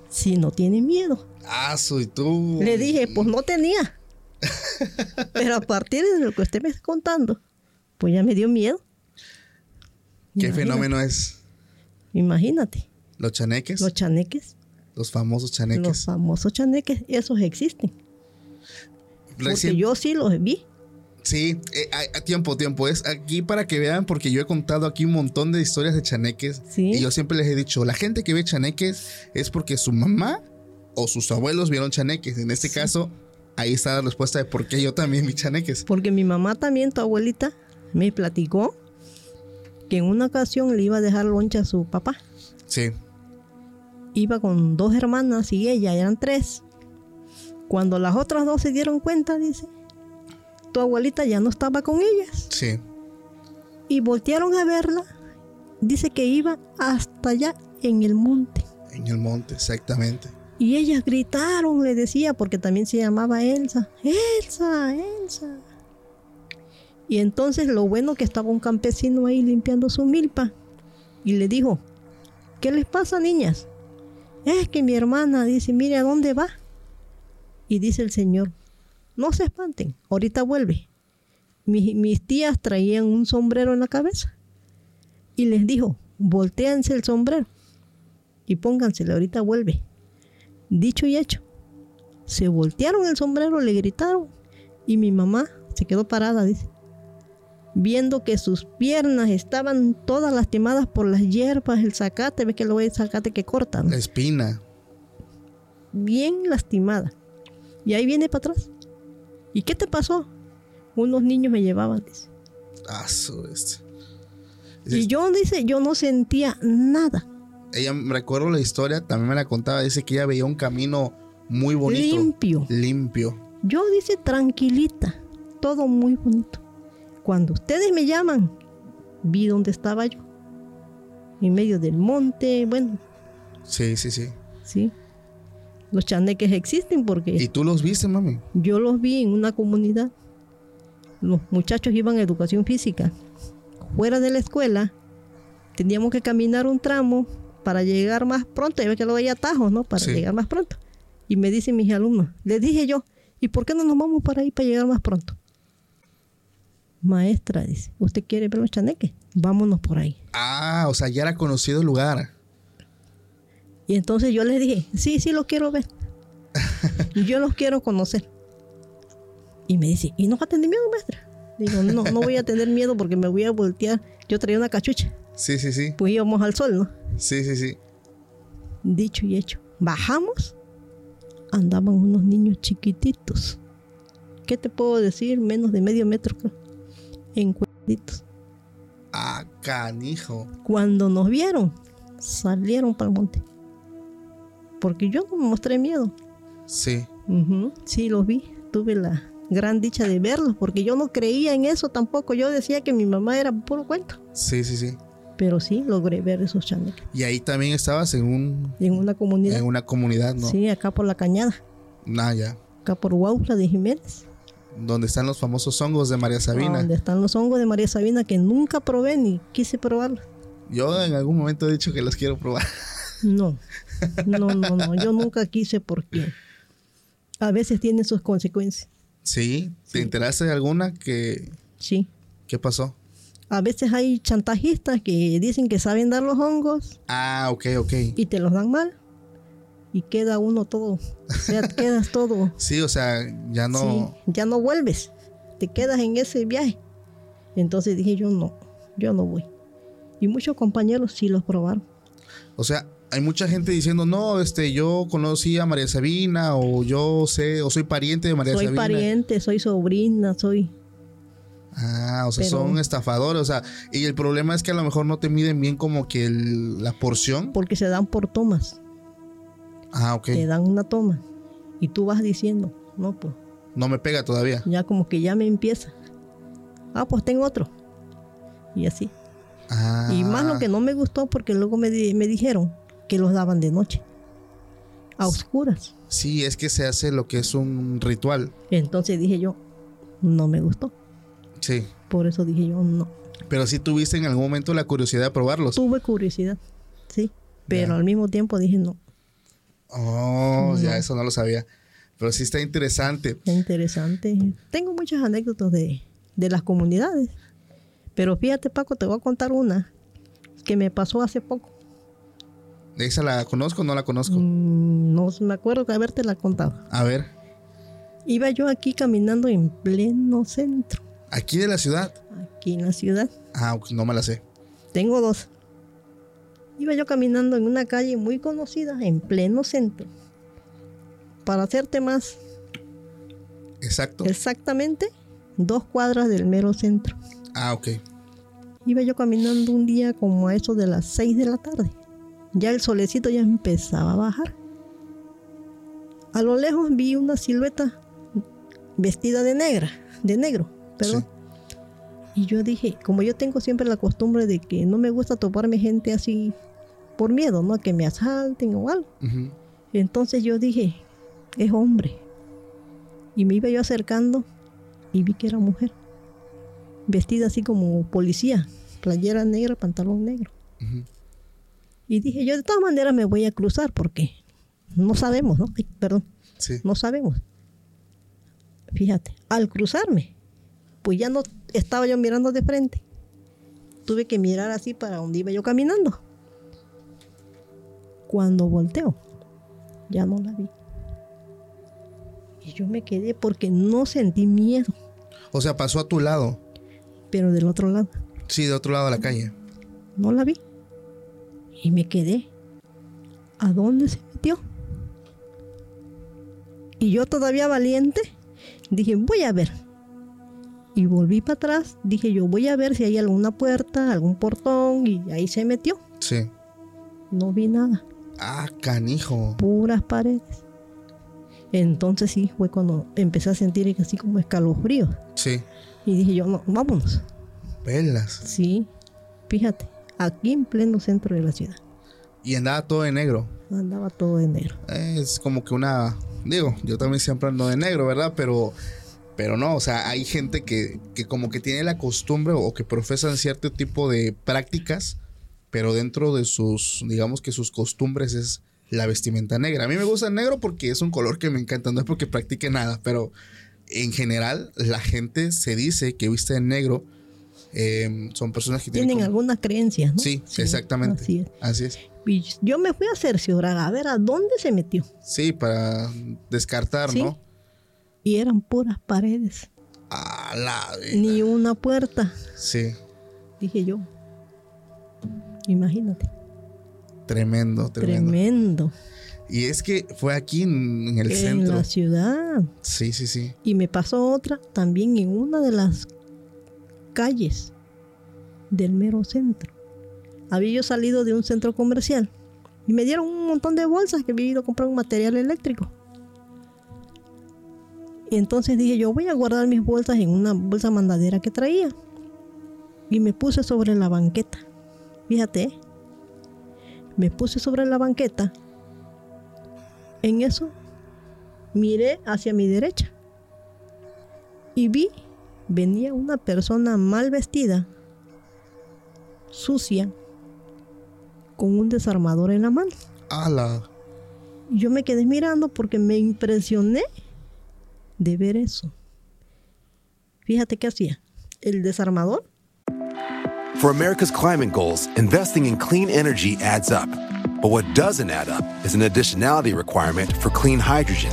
B: si no tiene miedo.
A: Ah, soy tú.
B: Le dije, pues no tenía. *laughs* Pero a partir de lo que usted me está contando, pues ya me dio miedo.
A: ¿Qué
B: Imagínate.
A: fenómeno es?
B: Imagínate,
A: Los chaneques.
B: los chaneques,
A: los famosos
B: los
A: chaneques.
B: famosos chaneques, esos existen. Porque yo sí los vi.
A: Sí, eh, a, a tiempo, tiempo. Es aquí para que vean, porque yo he contado aquí un montón de historias de chaneques.
B: Sí.
A: Y yo siempre les he dicho, la gente que ve chaneques es porque su mamá o sus abuelos vieron chaneques. En este caso, ahí está la respuesta de por qué yo también vi chaneques.
B: Porque mi mamá también, tu abuelita, me platicó que en una ocasión le iba a dejar loncha a su papá.
A: Sí,
B: Iba con dos hermanas y ella, eran tres. Cuando las otras dos se dieron cuenta, dice, tu abuelita ya no estaba con ellas.
A: sí.
B: Y voltearon a verla. Dice que iba hasta allá en el monte.
A: En el monte, exactamente.
B: Y ellas gritaron, le decía, porque también se llamaba Elsa. Elsa, Elsa. Y entonces lo bueno que estaba un campesino ahí limpiando su milpa. Y le dijo, ¿qué les pasa, niñas? Es que mi hermana dice, mire, ¿a dónde va? Y dice el señor, no se espanten, ahorita vuelve. Mi- mis tías traían un sombrero en la cabeza. Y les dijo, voltéanse el sombrero y pónganselo, ahorita vuelve. Dicho y hecho. Se voltearon el sombrero, le gritaron y mi mamá se quedó parada, dice. Viendo que sus piernas estaban todas lastimadas por las hierbas, el zacate, ves que lo el zacate que cortan.
A: La espina.
B: Bien lastimada. Y ahí viene para atrás. ¿Y qué te pasó? Unos niños me llevaban, dice.
A: Ah, su este.
B: Y yo, dice, yo no sentía nada.
A: Ella me recuerdo la historia, también me la contaba. Dice que ella veía un camino muy bonito.
B: Limpio.
A: Limpio.
B: Yo dice tranquilita, todo muy bonito. Cuando ustedes me llaman, vi dónde estaba yo. En medio del monte, bueno,
A: Sí, sí, sí.
B: sí. Los chaneques existen
A: ¿Y
B: porque
A: tú los viste, mami?
B: yo los vi en una comunidad. Los muchachos iban a educación física. Fuera de la escuela, teníamos que caminar un tramo para llegar más pronto. Ya que luego hay atajos, ¿no? Para
A: Sí.
B: llegar más pronto. Y me dicen mis alumnos, les dije yo, ¿y por qué no nos vamos para ahí para llegar más pronto? Maestra, dice, ¿usted quiere ver los chaneques? Vámonos por ahí.
A: Ah, o sea, ya era conocido el lugar.
B: Y entonces yo les dije, sí, sí los quiero ver. *laughs* yo los quiero conocer. Y me dice, ¿y no va a tener miedo, maestra? Digo, no, no voy a tener miedo porque me voy a voltear. Yo traía una cachucha.
A: Sí, sí, sí.
B: Pues íbamos al sol, ¿no?
A: Sí, sí, sí.
B: Dicho y hecho. Bajamos. Andaban unos niños chiquititos. ¿Qué te puedo decir? Menos de medio metro, creo. Encuaditos.
A: Ah, canijo.
B: Cuando nos vieron, salieron para el monte. Porque yo no me mostré miedo.
A: Sí.
B: Sí, los vi. Tuve la gran dicha de verlos porque yo no creía en eso tampoco. Yo decía que mi mamá era puro cuento.
A: Sí, sí, sí.
B: Pero sí logré ver esos chaneques
A: Y ahí también estabas en un
B: en una comunidad.
A: en una comunidad, ¿no?
B: Sí, acá por la cañada.
A: Ah, ya.
B: Acá por Huautla de Jiménez.
A: Donde están los famosos hongos de María Sabina.
B: Donde están los hongos de María Sabina que nunca probé ni quise probarlos.
A: Yo en algún momento he dicho que los quiero probar.
B: No, *laughs* no, no, no. Yo nunca quise porque a veces tienen sus consecuencias.
A: ¿Sí? ¿Te enteraste de alguna que
B: Sí.
A: qué pasó?
B: A veces hay chantajistas que dicen que saben dar los hongos
A: Ah, ok, ok.
B: y te los dan mal. y queda uno todo, sea, *laughs* quedas todo.
A: Sí, o sea, ya no.
B: Sí, ya no vuelves, te quedas en ese viaje. Entonces dije yo no, yo no voy. Y muchos compañeros sí los probaron.
A: O sea, hay mucha gente diciendo, no, este, yo conocí a María Sabina, o yo sé, o soy pariente de María
B: soy
A: Sabina.
B: pariente, soy sobrina, soy...
A: Ah, o sea,
B: Pero-
A: son estafadores, o sea, y el problema es que a lo mejor no te miden bien como que el- la porción.
B: Porque se dan por tomas,
A: Ah, ok.
B: te dan una toma. Y tú vas diciendo, no, pues
A: No me pega todavía.
B: ya como que ya me empieza. Ah, pues tengo otro. Y así.
A: Ah.
B: Y más lo que no me gustó porque luego me, di- me dijeron que los daban de noche. A oscuras.
A: Sí, es que se hace lo que es un ritual.
B: Entonces dije yo, no me gustó.
A: Sí.
B: Por eso dije yo, no.
A: Pero sí tuviste en algún momento la curiosidad de probarlos.
B: Tuve curiosidad, sí. Pero al mismo tiempo dije, no,
A: Oh, ya eso no lo sabía. Pero sí está interesante.
B: está interesante. Tengo muchas anécdotas de, de las comunidades. Pero fíjate, Paco, te voy a contar una que me pasó hace poco.
A: ¿Esa la conozco o no la conozco?
B: Mm, no me acuerdo de haberte la contado.
A: A ver,
B: Iba yo aquí caminando en pleno centro,
A: aquí de la ciudad.
B: aquí en la ciudad.
A: Ah, no me la sé.
B: Tengo dos. Iba yo caminando en una calle muy conocida, en pleno centro. Para hacerte más
A: Exacto.
B: exactamente, dos cuadras del mero centro.
A: Ah, ok.
B: Iba yo caminando un día como a eso de las 6 de la tarde. Ya el solecito ya empezaba a bajar. A lo lejos vi una silueta vestida de negra, de negro, perdón. Y yo dije, como yo tengo siempre la costumbre de que no me gusta toparme gente así por miedo, ¿no? Que me asalten o algo. Entonces yo dije, es hombre. Y me iba yo acercando y vi que era mujer. Vestida así como policía, playera negra, pantalón negro. Y dije, yo de todas maneras me voy a cruzar porque no sabemos, ¿no? Ay, perdón,
A: Sí.
B: no sabemos. Fíjate, al cruzarme, pues ya no estaba yo mirando de frente. Tuve que mirar así para donde iba yo caminando. Cuando volteo, ya no la vi. Y yo me quedé porque no sentí miedo,
A: O sea, pasó a tu lado.
B: pero del otro lado
A: Sí, de otro lado de la calle.
B: no la vi. Y me quedé. ¿A dónde se metió? Y yo todavía valiente, dije, voy a ver. Y volví para atrás, dije yo, voy a ver si hay alguna puerta, algún portón, y ahí se metió.
A: Sí.
B: No vi nada,
A: Ah, canijo.
B: puras paredes. Entonces sí, fue cuando empecé a sentir así como escalofrío.
A: Sí.
B: Y dije yo, no, vámonos.
A: Velas.
B: Sí, fíjate, aquí en pleno centro de la ciudad.
A: Y andaba todo de negro.
B: Andaba todo de negro.
A: Es como que una. Digo, yo también siempre ando de negro, ¿verdad? Pero. Pero no, o sea, hay gente que, que como que tiene la costumbre o que profesan cierto tipo de prácticas, pero dentro de sus, digamos que sus costumbres es la vestimenta negra. A mí me gusta el negro porque es un color que me encanta, no es porque practique nada, pero en general la gente se dice que viste de negro. Eh, son personas que tienen...
B: Tienen
A: como-
B: algunas creencias, ¿no?
A: Sí, exactamente.
B: Así es.
A: Así es.
B: Y yo me fui a cerciorar a ver a dónde se metió.
A: Sí, para descartar,
B: Sí.
A: ¿no?
B: Y eran puras paredes,
A: A la vida.
B: ni una puerta,
A: Sí,
B: dije yo. Imagínate,
A: tremendo, tremendo.
B: tremendo.
A: Y es que fue aquí en, en el
B: en
A: centro.
B: la ciudad.
A: Sí, sí, sí.
B: Y me pasó otra también en una de las calles del mero centro. Había yo salido de un centro comercial y me dieron un montón de bolsas que había ido a comprar un material eléctrico. Y entonces dije yo voy a guardar mis bolsas en una bolsa mandadera que traía. Y me puse sobre la banqueta. Fíjate, ¿eh? me puse sobre la banqueta. En eso miré hacia mi derecha y vi venía una persona mal vestida, sucia, con un desarmador en la mano.
A: Ala.
B: Yo me quedé mirando porque me impresioné de ver eso. Fíjate qué hacía. El desarmador
C: For America's climate goals, investing in clean energy adds up. But what doesn't add up is an additionality requirement for clean hydrogen.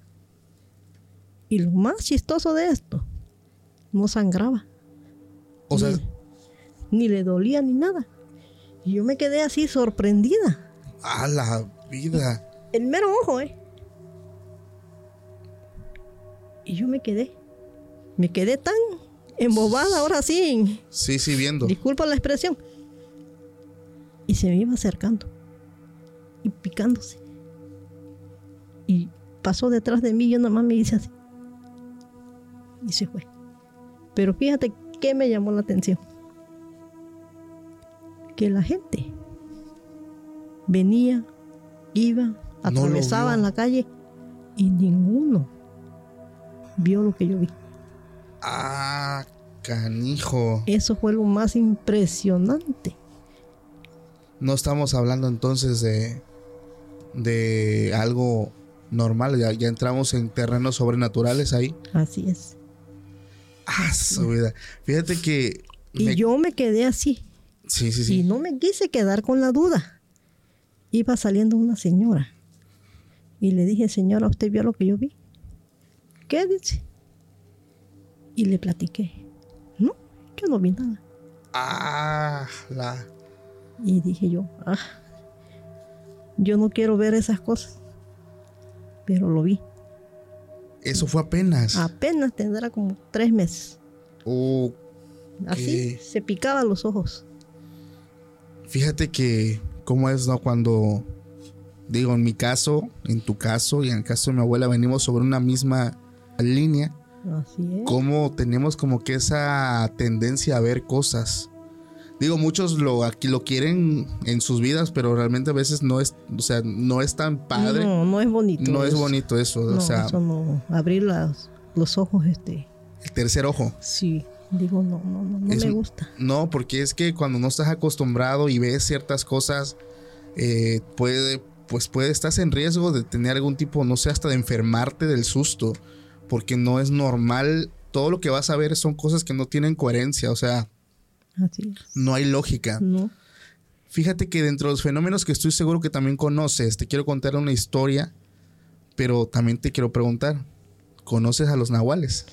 B: Y lo más chistoso de esto, no sangraba.
A: O sea,
B: ni, ni le dolía ni nada. Y yo me quedé así sorprendida.
A: a la vida.
B: El mero ojo, ¿eh? Y yo me quedé. Me quedé tan embobada ahora sí.
A: Sí, sí, viendo.
B: Disculpa la expresión. Y se me iba acercando. Y picándose. Y pasó detrás de mí y yo nada más me hice así. Y se fue. Pero fíjate qué me llamó la atención. Que la gente venía, iba, atravesaba en la calle y ninguno vio lo que yo vi.
A: Ah, canijo.
B: Eso fue lo más impresionante.
A: No estamos hablando entonces de, de algo normal. Ya, ya entramos en terrenos sobrenaturales ahí.
B: Así es.
A: Ah, su vida. Fíjate que.
B: Y
A: me-
B: yo me quedé así.
A: Sí, sí,
B: Y no me quise quedar con la duda. Iba saliendo una señora. Y le dije, señora, ¿usted vio lo que yo vi? ¿Qué dice? Y le platiqué. No, yo no vi nada.
A: Ah, la.
B: Y dije yo, ah, yo no quiero ver esas cosas. Pero lo vi.
A: Eso fue apenas.
B: Apenas tendrá como tres meses. Así se picaba los ojos.
A: Fíjate que, ¿cómo es, no? Cuando, digo, en mi caso, en tu caso y en el caso de mi abuela, venimos sobre una misma línea,
B: Así es.
A: cómo tenemos como que esa tendencia a ver cosas. Digo, muchos lo aquí lo quieren en sus vidas, pero realmente a veces no es, o sea, no es tan padre. No,
B: No, no es bonito.
A: es
B: eso.
A: bonito eso,
B: No,
A: o sea,
B: eso no. Abrir las- los ojos, este.
A: el tercer ojo.
B: Sí. Digo, no, no, no, no
A: Es
B: me gusta.
A: No, porque es que cuando no estás acostumbrado y ves ciertas cosas, eh, puede, pues puede, estás en riesgo de tener algún tipo, no sé, hasta de enfermarte del susto, porque no es normal. Todo lo que vas a ver son cosas que no tienen coherencia, o sea,
B: Así es.
A: no hay lógica.
B: No.
A: Fíjate que dentro de los fenómenos que estoy seguro que también conoces, te quiero contar una historia, pero también te quiero preguntar, ¿conoces a los nahuales?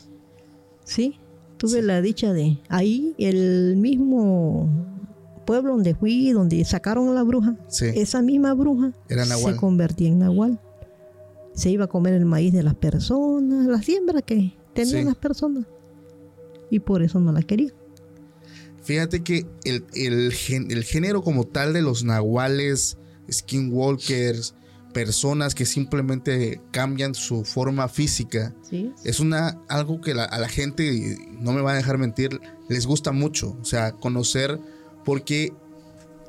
B: Sí. Tuve la dicha de. Ahí, el mismo pueblo donde fui, donde sacaron a la bruja.
A: Sí.
B: Esa misma bruja
A: Era
B: se convertía en nahual. Se iba a comer el maíz de las personas, la siembra que tenían
A: Sí.
B: las personas. Y por eso no la quería.
A: Fíjate que el, el gen- el género como tal de los nahuales, skinwalkers, personas que simplemente cambian su forma física,
B: Sí.
A: es una algo que la- a la gente, y no me va a dejar mentir, les gusta mucho. O sea, conocer, porque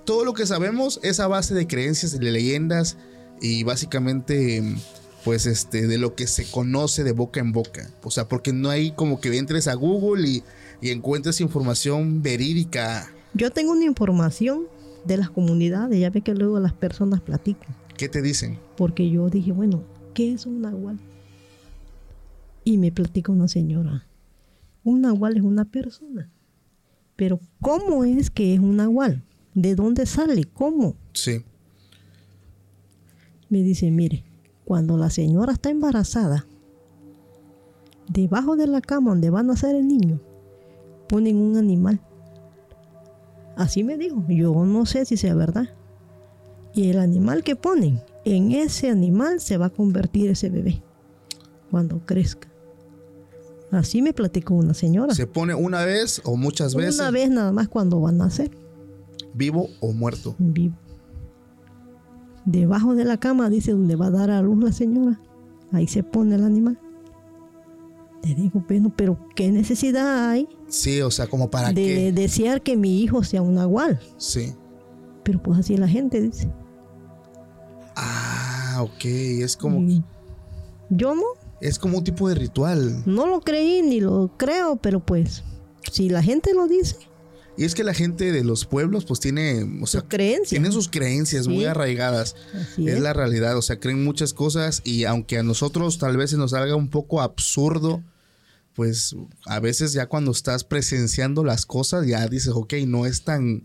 A: todo lo que sabemos es a base de creencias, de leyendas y básicamente, pues, este, de lo que se conoce de boca en boca. O sea, porque no hay como que entres a Google y, y encuentres información verídica.
B: Yo tengo una información de las comunidades, ya ve que luego las personas platican.
A: ¿Qué te dicen?
B: Porque yo dije, bueno, ¿qué es un nahual? Y me platica una señora. Un nahual es una persona. Pero ¿cómo es que es un nahual? ¿De dónde sale? ¿Cómo?
A: Sí.
B: Me dice, mire, cuando la señora está embarazada, debajo de la cama donde va a nacer el niño, ponen un animal. Así me dijo, yo no sé si sea verdad. Y el animal que ponen en ese animal se va a convertir ese bebé cuando crezca. Así me platicó una señora.
A: ¿Se pone una vez o muchas veces?
B: Una vez nada más cuando va a nacer.
A: ¿Vivo o muerto?
B: Vivo. Debajo de la cama, dice, donde va a dar a luz la señora. Ahí se pone el animal. Le digo, bueno, pero ¿qué necesidad hay
A: Sí, o sea, como para
B: de
A: qué.
B: desear que mi hijo sea un nahual?
A: Sí.
B: Pero pues así la gente, dice.
A: Ah, ok. Es como,
B: Y Yo no,
A: es como un tipo de ritual.
B: no lo creí ni lo creo, pero pues, si la gente lo dice,
A: Y es que la gente de los pueblos, pues tiene, o sea,
B: sus creencias.
A: tienen sus creencias muy arraigadas.
B: Así
A: es
B: es.
A: la realidad, o sea, creen muchas cosas y aunque a nosotros tal vez se nos salga un poco absurdo, pues a veces ya cuando estás presenciando las cosas ya dices, ok, no es tan,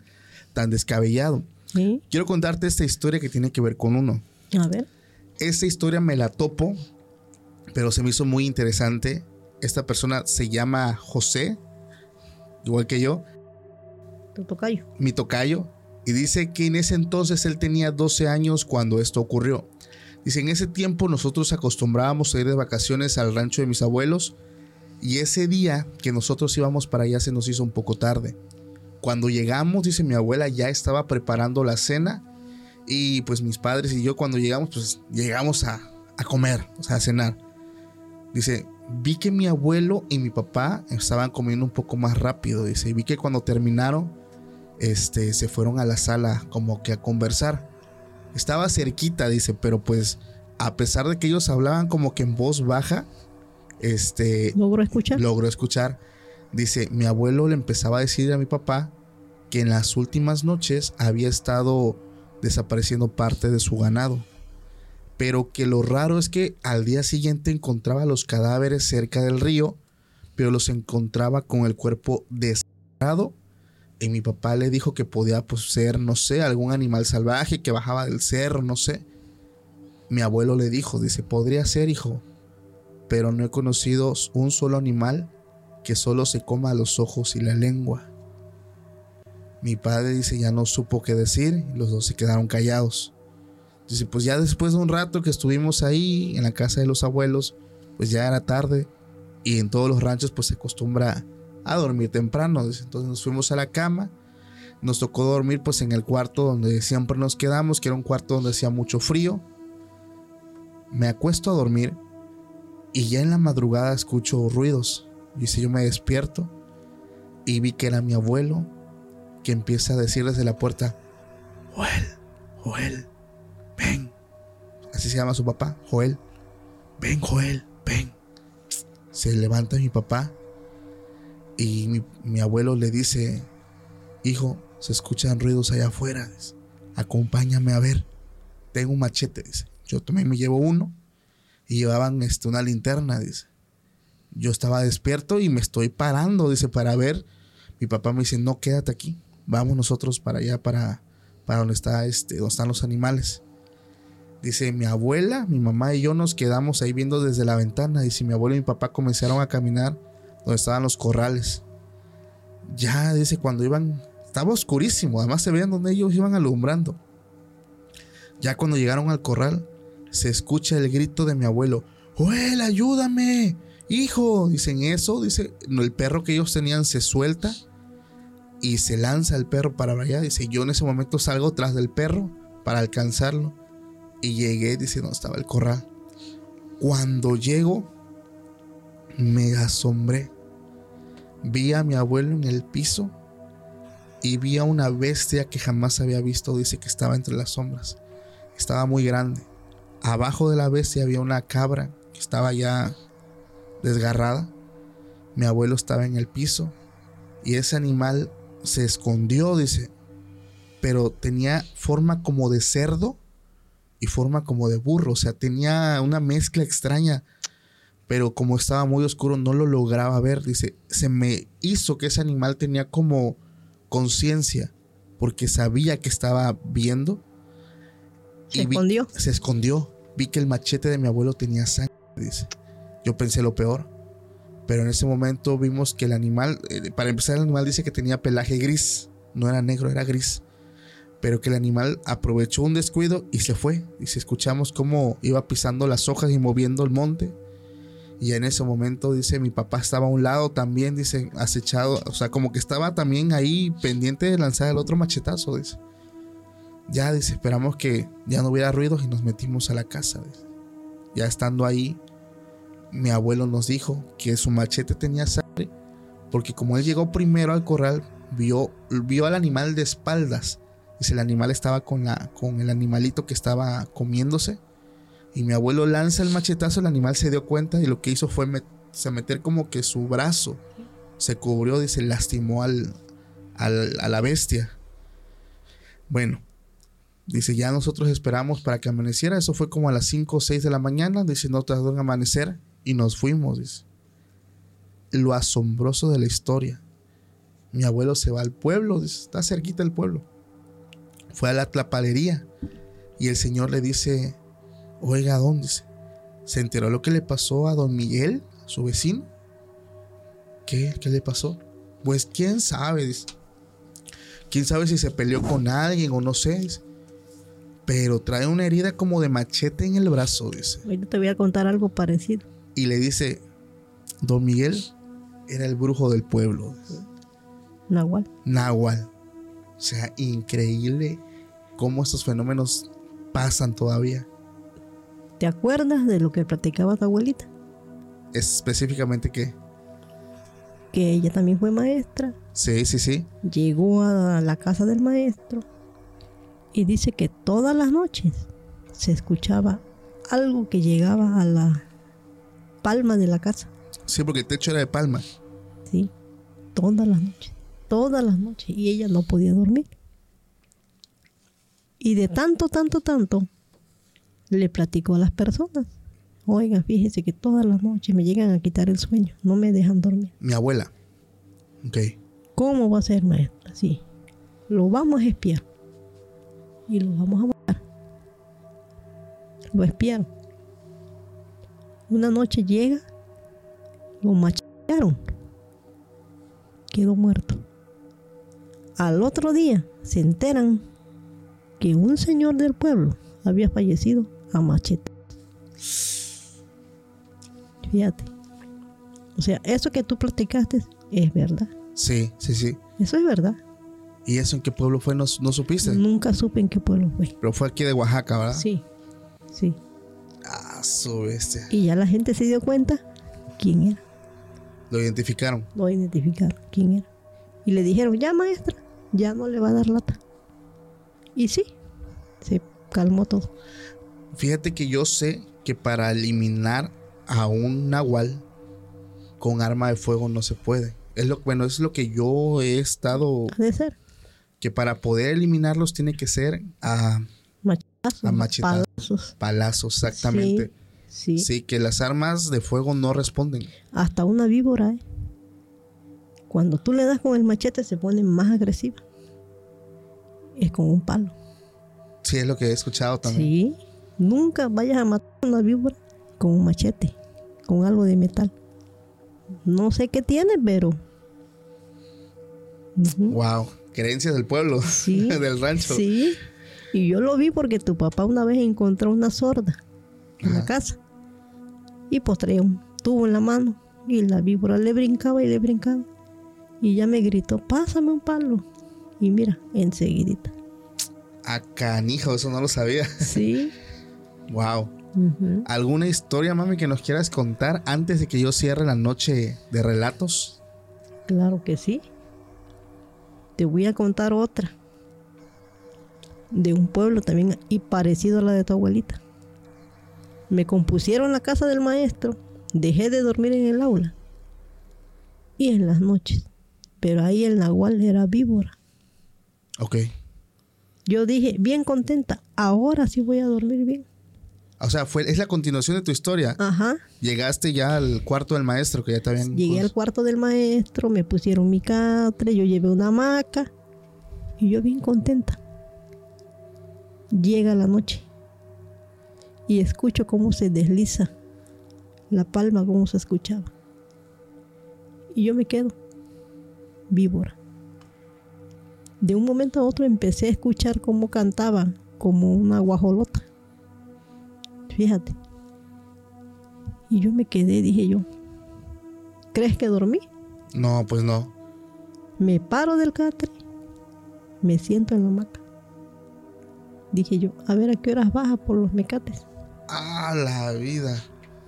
A: tan descabellado.
B: Sí.
A: Quiero contarte esta historia que tiene que ver con uno.
B: A ver,
A: Esta historia me la topo, pero se me hizo muy interesante. Esta persona se llama José, igual que yo,
B: tu tocayo.
A: mi tocayo, y dice que en ese entonces él tenía 12 años cuando esto ocurrió. Dice, en ese tiempo nosotros acostumbrábamos a ir de vacaciones al rancho de mis abuelos y ese día que nosotros íbamos para allá se nos hizo un poco tarde. Cuando llegamos, dice mi abuela, ya estaba preparando la cena y pues mis padres y yo cuando llegamos, pues llegamos a, a comer, o sea, a cenar. Dice, vi que mi abuelo y mi papá estaban comiendo un poco más rápido, dice, y vi que cuando terminaron, este, se fueron a la sala como que a conversar. Estaba cerquita, dice, pero pues a pesar de que ellos hablaban como que en voz baja, este,
B: ¿Logro escuchar?
A: logró escuchar. Dice, mi abuelo le empezaba a decir a mi papá que en las últimas noches había estado desapareciendo parte de su ganado. Pero que lo raro es que al día siguiente encontraba los cadáveres cerca del río, pero los encontraba con el cuerpo desgarrado. Y mi papá le dijo que podía pues, ser, no sé, algún animal salvaje que bajaba del cerro, no sé. Mi abuelo le dijo, dice, podría ser, hijo, pero no he conocido un solo animal que solo se coma los ojos y la lengua. Mi padre dice ya no supo qué decir los dos se quedaron callados. Dice, pues ya después de un rato que estuvimos ahí en la casa de los abuelos, pues ya era tarde y en todos los ranchos pues se acostumbra a dormir temprano. Entonces nos fuimos a la cama, nos tocó dormir pues en el cuarto donde siempre nos quedamos, que era un cuarto donde hacía mucho frío. Me acuesto a dormir y ya en la madrugada escucho ruidos. Dice, yo me despierto y vi que era mi abuelo que empieza a decir desde la puerta, Joel, Joel, ven. Así se llama su papá, Joel. Ven, Joel, ven. Se levanta mi papá y mi, abuelo le dice, hijo, se escuchan ruidos allá afuera. Acompáñame a ver. Tengo un machete, dice. Yo también me llevo uno y llevaban este, una linterna, dice. Yo estaba despierto y me estoy parando, dice, para ver. Mi papá me dice, no, quédate aquí. Vamos nosotros para allá, para, para donde, está, este, donde están los animales. Dice, mi abuela, mi mamá y yo nos quedamos ahí viendo desde la ventana. Dice, mi abuelo y mi papá comenzaron a caminar donde estaban los corrales. Ya, dice, cuando iban, estaba oscurísimo. Además se veían donde ellos iban alumbrando. Ya cuando llegaron al corral, se escucha el grito de mi abuelo. Joel, ayúdame, hijo. Dicen eso, dice, el perro que ellos tenían se suelta y se lanza el perro para allá. Dice, yo en ese momento salgo tras del perro para alcanzarlo. Y llegué, dice, no estaba el corral. Cuando llego, me asombré. Vi a mi abuelo en el piso y vi a una bestia que jamás había visto. Dice que estaba entre las sombras. Estaba muy grande. Abajo de la bestia había una cabra que estaba ya desgarrada. Mi abuelo estaba en el piso y ese animal se escondió, dice, pero tenía forma como de cerdo y forma como de burro, o sea, tenía una mezcla extraña, pero como estaba muy oscuro no lo lograba ver, dice, se me hizo que ese animal tenía como conciencia, porque sabía que estaba viendo.
B: Se
A: vi-
B: escondió.
A: se escondió. Vi que el machete de mi abuelo tenía sangre, dice. Yo pensé lo peor. Pero en ese momento vimos que el animal, eh, para empezar, el animal dice que tenía pelaje gris. No era negro, era gris. pero que el animal aprovechó un descuido y se fue. Y si escuchamos cómo iba pisando las hojas y moviendo el monte. Y en ese momento, dice, mi papá estaba a un lado también, dice, acechado, o sea, como que estaba también ahí pendiente de lanzar el otro machetazo, dice. Ya, dice, esperamos que ya no hubiera ruidos y nos metimos a la casa. Ya estando ahí, mi abuelo nos dijo que su machete tenía sangre, porque como él llegó primero al corral, vio, vio al animal de espaldas. Dice, el animal estaba con, la, con el animalito que estaba comiéndose y mi abuelo lanza el machetazo, el animal se dio cuenta y lo que hizo fue meter como que su brazo se cubrió y se lastimó al, a la bestia. Bueno, dice, ya nosotros esperamos para que amaneciera. Eso fue como a las 5 o 6 de la mañana. Dice, no tardó en amanecer y nos fuimos. Dice. Lo asombroso de la historia. Mi abuelo se va al pueblo, está cerquita del pueblo. Fue a la tlapalería y el señor le dice, Oiga, ¿dónde? ¿Se enteró lo que le pasó a don Miguel, su vecino? ¿Qué? ¿Qué le pasó? Pues quién sabe, Quién sabe si se peleó con alguien o no sé. Pero trae una herida como de machete en el brazo, dice.
B: Hoy te voy a contar algo parecido.
A: Y le dice, don Miguel era el brujo del pueblo.
B: Nahual.
A: Nahual. O sea, increíble cómo estos fenómenos pasan todavía.
B: ¿Te acuerdas de lo que platicaba tu abuelita?
A: ¿Específicamente qué?
B: Que ella también fue maestra.
A: Sí, sí, sí.
B: Llegó a la casa del maestro y dice que todas las noches se escuchaba algo que llegaba a la palma de la casa.
A: Sí, porque el techo era de palma.
B: Sí, todas las noches, todas las noches. Y ella no podía dormir. Y de tanto, tanto, tanto, le platicó a las personas. Oiga, fíjese que todas las noches me llegan a quitar el sueño, no me dejan dormir.
A: Mi abuela. Ok.
B: ¿Cómo va a ser, maestra? Sí. Lo vamos a espiar. Y lo vamos a matar. Lo espiaron. Una noche llega, lo macharon. Quedó muerto. Al otro día se enteran que un señor del pueblo había fallecido a machete. Fíjate. O sea, eso que tú platicaste es verdad.
A: Sí, sí, sí.
B: Eso es verdad.
A: ¿Y eso en qué pueblo fue? ¿No, supiste?
B: Nunca supe en qué pueblo fue.
A: Pero fue aquí de Oaxaca, ¿verdad?
B: Sí, sí.
A: Ah, su bestia.
B: Y ya la gente se dio cuenta quién era.
A: Lo identificaron.
B: Lo identificaron, quién era. Y le dijeron, ya maestra, ya no le va a dar lata. Y sí, se calmó todo.
A: Fíjate que yo sé que para eliminar a un nahual con arma de fuego no se puede. Es lo, bueno, es lo que yo he estado.
B: De ser.
A: Que para poder eliminarlos tiene que ser a.
B: Machetazos.
A: A machetazos. Palazos. exactamente.
B: Sí,
A: sí. que las armas de fuego no responden.
B: Hasta una víbora, ¿eh? Cuando tú le das con el machete se pone más agresiva. Es con un palo.
A: Sí, es lo que he escuchado también.
B: Sí. Nunca vayas a matar una víbora con un machete, con algo de metal. No sé qué tiene, pero.
A: Wow, creencias del pueblo, *laughs* sí, del rancho.
B: Sí, y yo lo vi porque tu papá una vez encontró una sorda en la casa. Y pues traía un tubo en la mano. Y la víbora le brincaba y le brincaba. Y ya me gritó, pásame un palo. Y mira, enseguidita.
A: Acá, hijo, eso no lo sabía.
B: Sí. *laughs*
A: wow. ¿Alguna historia, mami, que nos quieras contar antes de que yo cierre la noche de relatos?
B: Claro que sí. Te voy a contar otra. De un pueblo también y parecido a la de tu abuelita. Me compusieron la casa del maestro. Dejé de dormir en el aula. Y en las noches. Pero ahí el nahual era víbora.
A: Ok.
B: Yo dije, bien contenta, ahora sí voy a dormir bien.
A: O sea, fue, es la continuación de tu historia.
B: Ajá.
A: Llegaste ya al cuarto del maestro, que ya te habían...
B: Llegué al cuarto del maestro, me pusieron mi catre, yo llevé una hamaca y yo bien contenta. Llega la noche y escucho cómo se desliza la palma, cómo se escuchaba. Y yo me quedo víbora. De un momento a otro empecé a escuchar cómo cantaba como una guajolota. Fíjate. Y yo me quedé, dije yo, ¿crees que dormí?
A: No, pues no.
B: Me paro del catre, me siento en la hamaca. Dije yo, a ver a qué horas baja por los mecates.
A: Ah, la vida.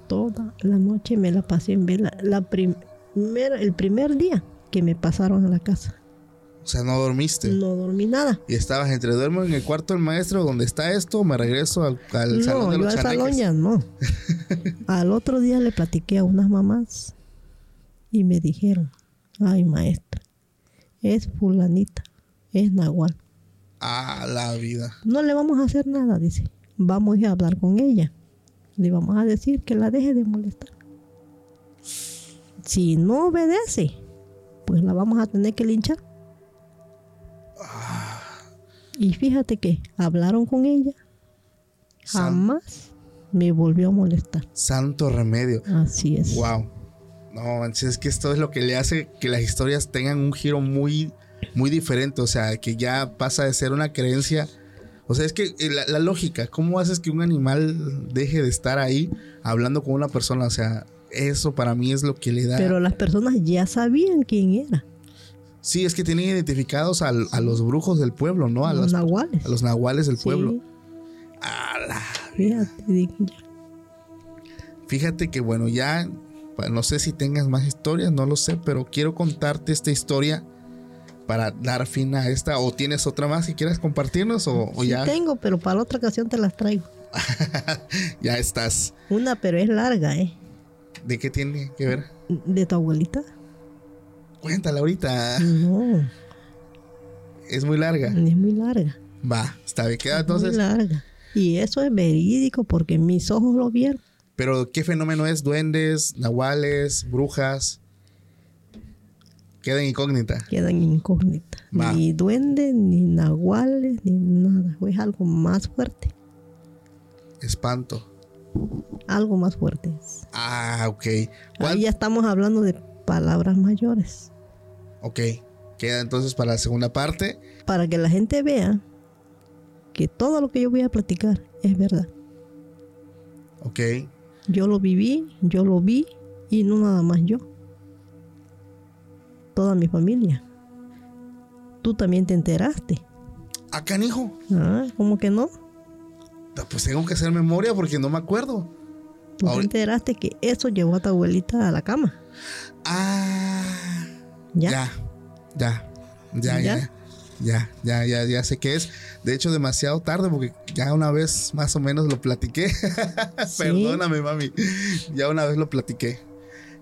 B: Toda la noche me la pasé en vela. La primera, el primer día que me pasaron a la casa.
A: O sea, no dormiste.
B: No dormí nada.
A: Y estabas entre duermo en el cuarto del maestro donde está esto, me regreso al, al salón de
B: yo
A: los
B: al salón ya no. *laughs* al otro día le platiqué a unas mamás y me dijeron, ay maestra, es fulanita, es Nahual.
A: Ah, la vida.
B: No le vamos a hacer nada, dice. Vamos a ir a hablar con ella. Le vamos a decir que la deje de molestar. Si no obedece, pues la vamos a tener que linchar. Y fíjate que hablaron con ella.
A: San-
B: Jamás me volvió a molestar.
A: Santo remedio.
B: Así es.
A: Wow. No, manches, es que esto es lo que le hace que las historias tengan un giro muy, muy diferente. O sea, que ya pasa de ser una creencia. O sea, es que eh, la, la lógica, ¿cómo haces que un animal deje de estar ahí hablando con una persona? O sea, eso para mí es lo que le da.
B: Pero las personas ya sabían quién era.
A: Sí, es que tienen identificados al- a, los brujos del pueblo, ¿no? A
B: los
A: los,
B: nahuales.
A: a los nahuales del
B: Sí,
A: pueblo.
B: Fíjate.
A: Fíjate que bueno, ya no sé si tengas más historias, no lo sé, pero quiero contarte esta historia para dar fin a esta. ¿O tienes otra más que quieras compartirnos? ¿O, o
B: Sí
A: ya,
B: tengo, pero para otra ocasión te las traigo. *laughs*
A: ya estás?
B: Una, pero es larga, ¿eh?
A: ¿De qué tiene que ver?
B: ¿De tu abuelita?
A: Cuéntala ahorita.
B: No,
A: Es muy larga.
B: es muy larga.
A: Va, está bien. Queda
B: muy
A: entonces.
B: larga. Y eso es verídico porque mis ojos lo vieron.
A: Pero ¿qué fenómeno es? Duendes, nahuales, brujas. Queda en incógnita.
B: Quedan incógnitas.
A: Va.
B: Ni duendes, ni nahuales, ni nada. Es algo más fuerte.
A: Espanto.
B: Algo más fuerte.
A: Ah, ok. ¿Cuál-
B: Ahí ya estamos hablando de palabras mayores.
A: Ok. Queda entonces para la segunda parte.
B: Para que la gente vea que todo lo que yo voy a platicar es verdad.
A: Ok.
B: Yo lo viví, yo lo vi y no nada más yo. Toda mi familia. Tú también te enteraste.
A: Ah, canijo.
B: Ah, ¿Cómo que no?
A: Pues tengo que hacer memoria porque no me acuerdo.
B: Tú te
A: Ahora-
B: enteraste que eso llevó a tu abuelita a la cama.
A: Ah.
B: ¿Ya?
A: Ya. Ya. Ya, ya.
B: ¿Ya?
A: Ya, ya, ya, ya sé qué es. De hecho, demasiado tarde porque ya una vez más o menos lo platiqué. *laughs* Perdóname, mami. Ya una vez lo platiqué.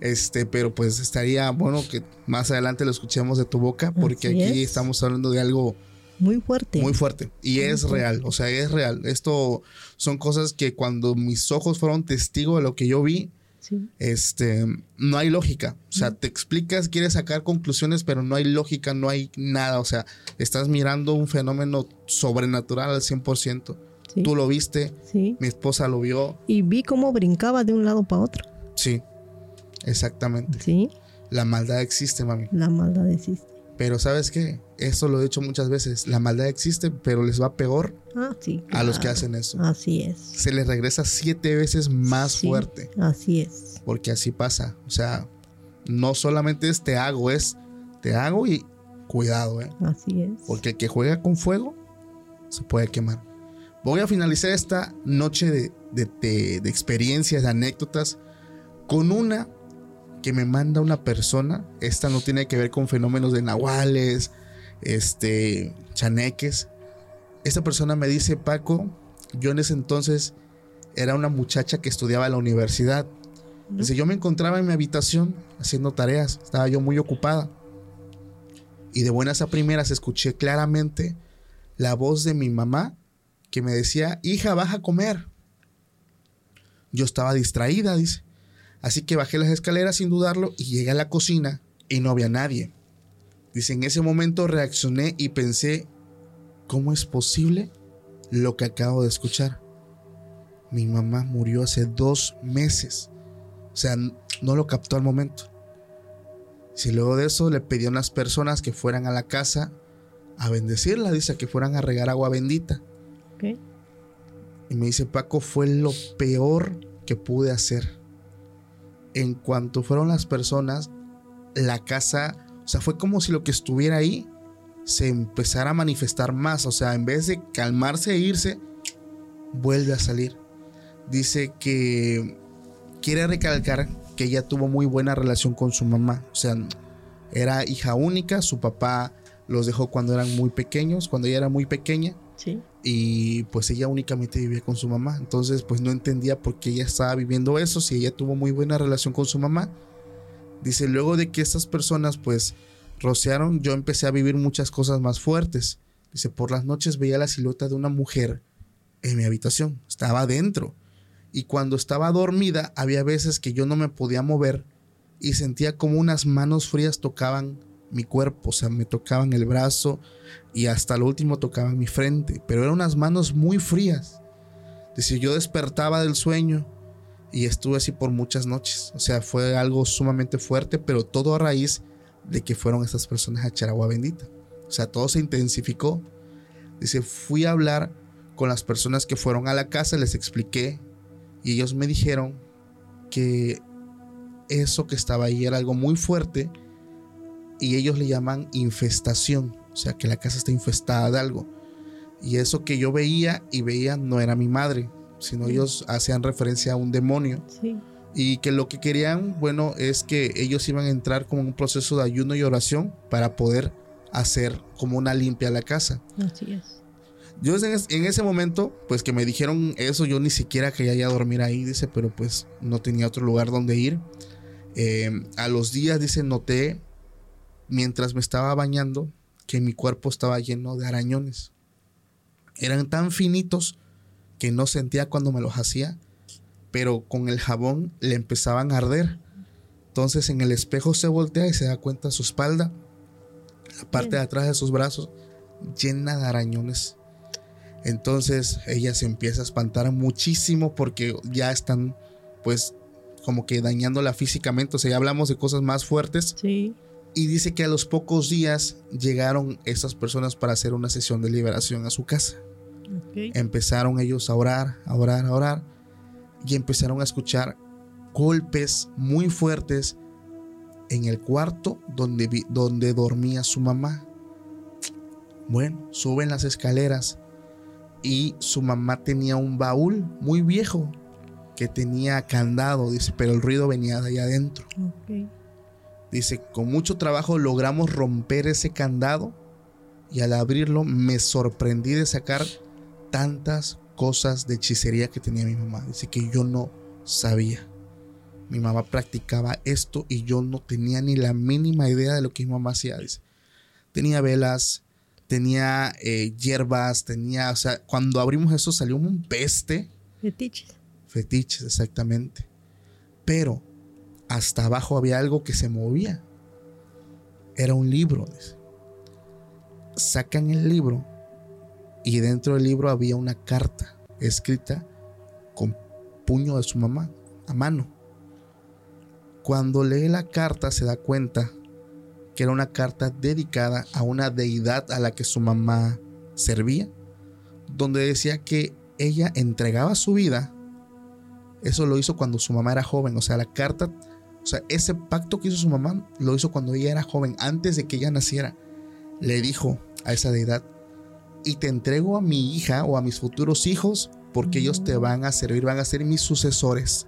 A: Este, pero pues estaría bueno que más adelante lo escuchemos de tu boca porque
B: Así
A: aquí
B: es.
A: estamos hablando de algo
B: Muy fuerte.
A: muy fuerte y es
B: fuerte.
A: real, o sea, es real. Esto son cosas que cuando mis ojos fueron testigo de lo que yo vi,
B: Sí.
A: este, no hay lógica. O sea, te explicas, quieres sacar conclusiones, pero no hay lógica, no hay nada. O sea, estás mirando un fenómeno sobrenatural al 100%.
B: Sí.
A: Tú lo viste,
B: sí.
A: mi esposa lo vio.
B: Y vi cómo brincaba de un lado para otro.
A: Sí, exactamente.
B: Sí.
A: La maldad existe, mami.
B: La maldad existe.
A: Pero ¿sabes qué? Esto lo he dicho muchas veces. La maldad existe, pero les va peor
B: Ah, sí.
A: a los que
B: claro.
A: hacen eso.
B: Así es.
A: Se les regresa siete veces más
B: Sí,
A: fuerte.
B: Así es.
A: Porque así pasa. O sea, no solamente es te hago, es te hago y cuidado, ¿eh?
B: Así es.
A: Porque el que juega con fuego se puede quemar. Voy a finalizar esta noche de, de- de- de experiencias, de anécdotas, con una que me manda una persona. Esta no tiene que ver con fenómenos de nahuales, este, chaneques. Esta persona me dice, Paco, yo en ese entonces era una muchacha que estudiaba en la universidad. Dice, yo me encontraba en mi habitación haciendo tareas, estaba yo muy ocupada. Y de buenas a primeras escuché claramente la voz de mi mamá que me decía, hija, baja a comer. Yo estaba distraída, dice. Así que bajé las escaleras sin dudarlo y llegué a la cocina y no había nadie. Dice, en ese momento reaccioné y pensé, ¿cómo es posible lo que acabo de escuchar? Mi mamá murió hace dos meses. O sea, no lo captó al momento. Si luego de eso le pedí a unas personas que fueran a la casa a bendecirla, dice que fueran a regar agua bendita. Y me dice, Paco, fue lo peor que pude hacer. En cuanto fueron las personas, la casa, o sea, fue como si lo que estuviera ahí se empezara a manifestar más. O sea, en vez de calmarse e irse, vuelve a salir. Dice que quiere recalcar que ella tuvo muy buena relación con su mamá. O sea, era hija única, su papá los dejó cuando eran muy pequeños, cuando ella era muy pequeña.
B: Sí.
A: Y pues ella únicamente vivía con su mamá. Entonces pues no entendía por qué ella estaba viviendo eso, si ella tuvo muy buena relación con su mamá. Dice, luego de que estas personas pues rociaron, yo empecé a vivir muchas cosas más fuertes. Dice, por las noches veía la silueta de una mujer en mi habitación, estaba adentro. Y cuando estaba dormida, había veces que yo no me podía mover y sentía como unas manos frías tocaban mi cuerpo, o sea, me tocaban el brazo y hasta lo último tocaban mi frente, pero eran unas manos muy frías. Dice, yo despertaba del sueño y estuve así por muchas noches. O sea, fue algo sumamente fuerte, pero todo a raíz de que fueron estas personas a echar agua bendita. O sea, todo se intensificó. Dice, fui a hablar con las personas que fueron a la casa, les expliqué y ellos me dijeron que eso que estaba ahí era algo muy fuerte y ellos le llaman infestación, o sea que la casa está infestada de algo. Y eso que yo veía y veía no era mi madre, sino ellos hacían referencia a un demonio.
B: Sí.
A: Y que lo que querían, bueno, es que ellos iban a entrar como un proceso de ayuno y oración para poder hacer como una limpia a la casa.
B: Así es.
A: Yo en, es- en ese momento, pues que me dijeron eso, yo ni siquiera quería ya dormir ahí, dice, pero pues no tenía otro lugar donde ir. Eh, a los días, dice, noté, mientras me estaba bañando, que mi cuerpo estaba lleno de arañones. Eran tan finitos que no sentía cuando me los hacía, pero con el jabón le empezaban a arder. Entonces en el espejo se voltea y se da cuenta su espalda, la parte de atrás de sus brazos, llena de arañones. Entonces ella se empieza a espantar muchísimo porque ya están pues como que dañándola físicamente. O sea, ya hablamos de cosas más fuertes.
B: Sí.
A: Y dice que a los pocos días llegaron estas personas para hacer una sesión de liberación a su casa. Empezaron ellos a orar, a orar, a orar. Y empezaron a escuchar golpes muy fuertes en el cuarto donde, vi- donde dormía su mamá. Bueno, suben las escaleras y su mamá tenía un baúl muy viejo que tenía candado, dice, pero el ruido venía de allá adentro. Dice, con mucho trabajo logramos romper ese candado y al abrirlo me sorprendí de sacar tantas cosas de hechicería que tenía mi mamá. Dice que yo no sabía. Mi mamá practicaba esto y yo no tenía ni la mínima idea de lo que mi mamá hacía. Dice, tenía velas, tenía eh, hierbas, tenía, o sea, cuando abrimos eso salió un peste
B: Fetiches.
A: fetiches, exactamente. Pero hasta abajo había algo que se movía. Era un libro. dice. Sacan el libro y dentro del libro había una carta escrita con puño de su mamá, a mano. Cuando lee la carta se da cuenta que era una carta dedicada a una deidad a la que su mamá servía, donde decía que ella entregaba su vida eso lo hizo cuando su mamá era joven. O sea, la carta, o sea, ese pacto que hizo su mamá lo hizo cuando ella era joven, antes de que ella naciera. Le dijo a esa deidad, y te entrego a mi hija o a mis futuros hijos porque ellos te van a servir, van a ser mis sucesores.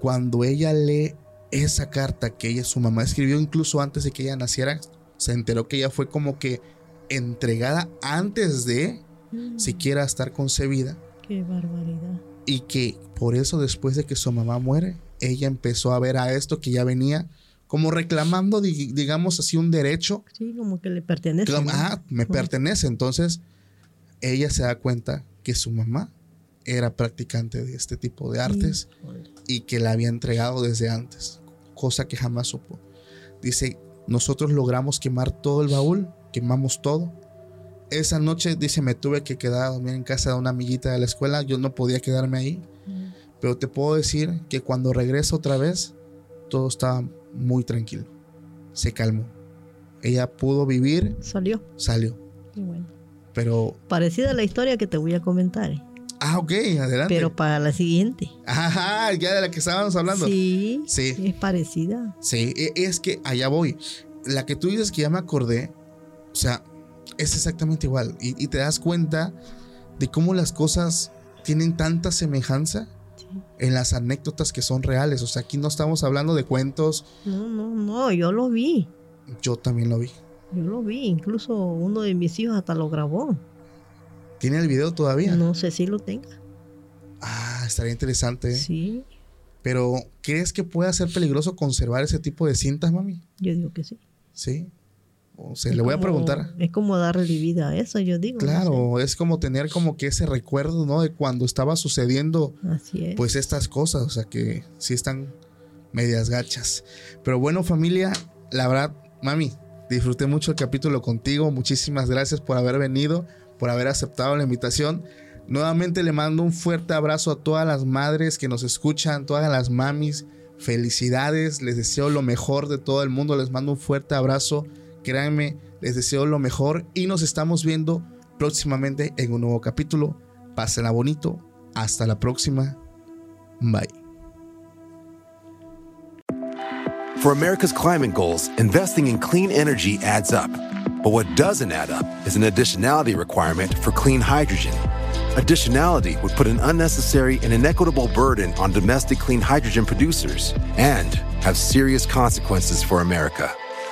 A: Cuando ella lee esa carta que ella, su mamá escribió incluso antes de que ella naciera, se enteró que ella fue como que entregada antes de
B: Mm,
A: siquiera estar concebida
B: Qué barbaridad.
A: y que por eso después de que su mamá muere, ella empezó a ver a esto que ya venía como reclamando, di- digamos así, un derecho.
B: Sí, como que le pertenece.
A: que,
B: ¿no?
A: ah, me pertenece. Entonces, ella se da cuenta que su mamá era practicante de este tipo de artes y que la había entregado desde antes, cosa que jamás supo. Dice, nosotros logramos quemar todo el baúl, quemamos todo. Esa noche, dice, me tuve que quedar a dormir en casa de una amiguita de la escuela, yo no podía quedarme ahí,
B: Mm,
A: pero te puedo decir que cuando regreso otra vez, todo estaba muy tranquilo, se calmó. Ella pudo vivir,
B: Salió.
A: salió.
B: Y bueno,
A: Pero,
B: parecida a la historia que te voy a comentar, ¿eh?
A: ah, ok, adelante.
B: pero para la siguiente.
A: Ajá, ya de la que estábamos hablando.
B: Sí,
A: Sí.
B: es parecida.
A: Sí, e- es que allá voy. La que tú dices que ya me acordé, o sea, es exactamente igual. Y, y te das cuenta de cómo las cosas tienen tanta semejanza. En las anécdotas que son reales. O sea, aquí no estamos hablando de cuentos.
B: No, no, no, yo lo vi.
A: Yo también lo vi.
B: Yo lo vi. Incluso uno de mis hijos hasta lo grabó.
A: ¿Tiene el video todavía?
B: No sé si lo tenga.
A: Ah, estaría interesante. ¿eh?
B: Sí,
A: Pero, ¿crees que pueda ser peligroso conservar ese tipo de cintas, mami?
B: yo digo que sí.
A: Sí. O sea,
B: Es
A: le voy a
B: como-
A: preguntar.
B: Es como darle vida a eso, yo digo. no
A: Claro, es como tener como que ese recuerdo, ¿no? De cuando estaba sucediendo.
B: Así es.
A: pues estas cosas, o sea que sí están medias gachas. Pero bueno, familia, la verdad, mami, disfruté mucho el capítulo contigo. Muchísimas gracias por haber venido, por haber aceptado la invitación. Nuevamente le mando un fuerte abrazo a todas las madres que nos escuchan, todas las mamis. Felicidades, les deseo lo mejor de todo el mundo, les mando un fuerte abrazo. Créanme, les deseo lo mejor y nos estamos viendo próximamente en un nuevo capítulo. Pásenla bonito. Hasta la próxima. Bye.
C: For America's climate goals, investing in clean energy adds up. But what doesn't add up is an additionality requirement for clean hydrogen. Additionality would put an unnecessary and inequitable burden on domestic clean hydrogen producers and have serious consequences for America.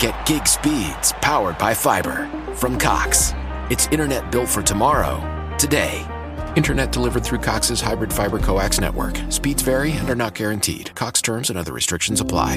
D: Get gig speeds powered by fiber from Cox. It's internet built for tomorrow, today. Internet delivered through Cox's hybrid fiber coax network. Speeds vary and are not guaranteed. Cox terms and other restrictions apply.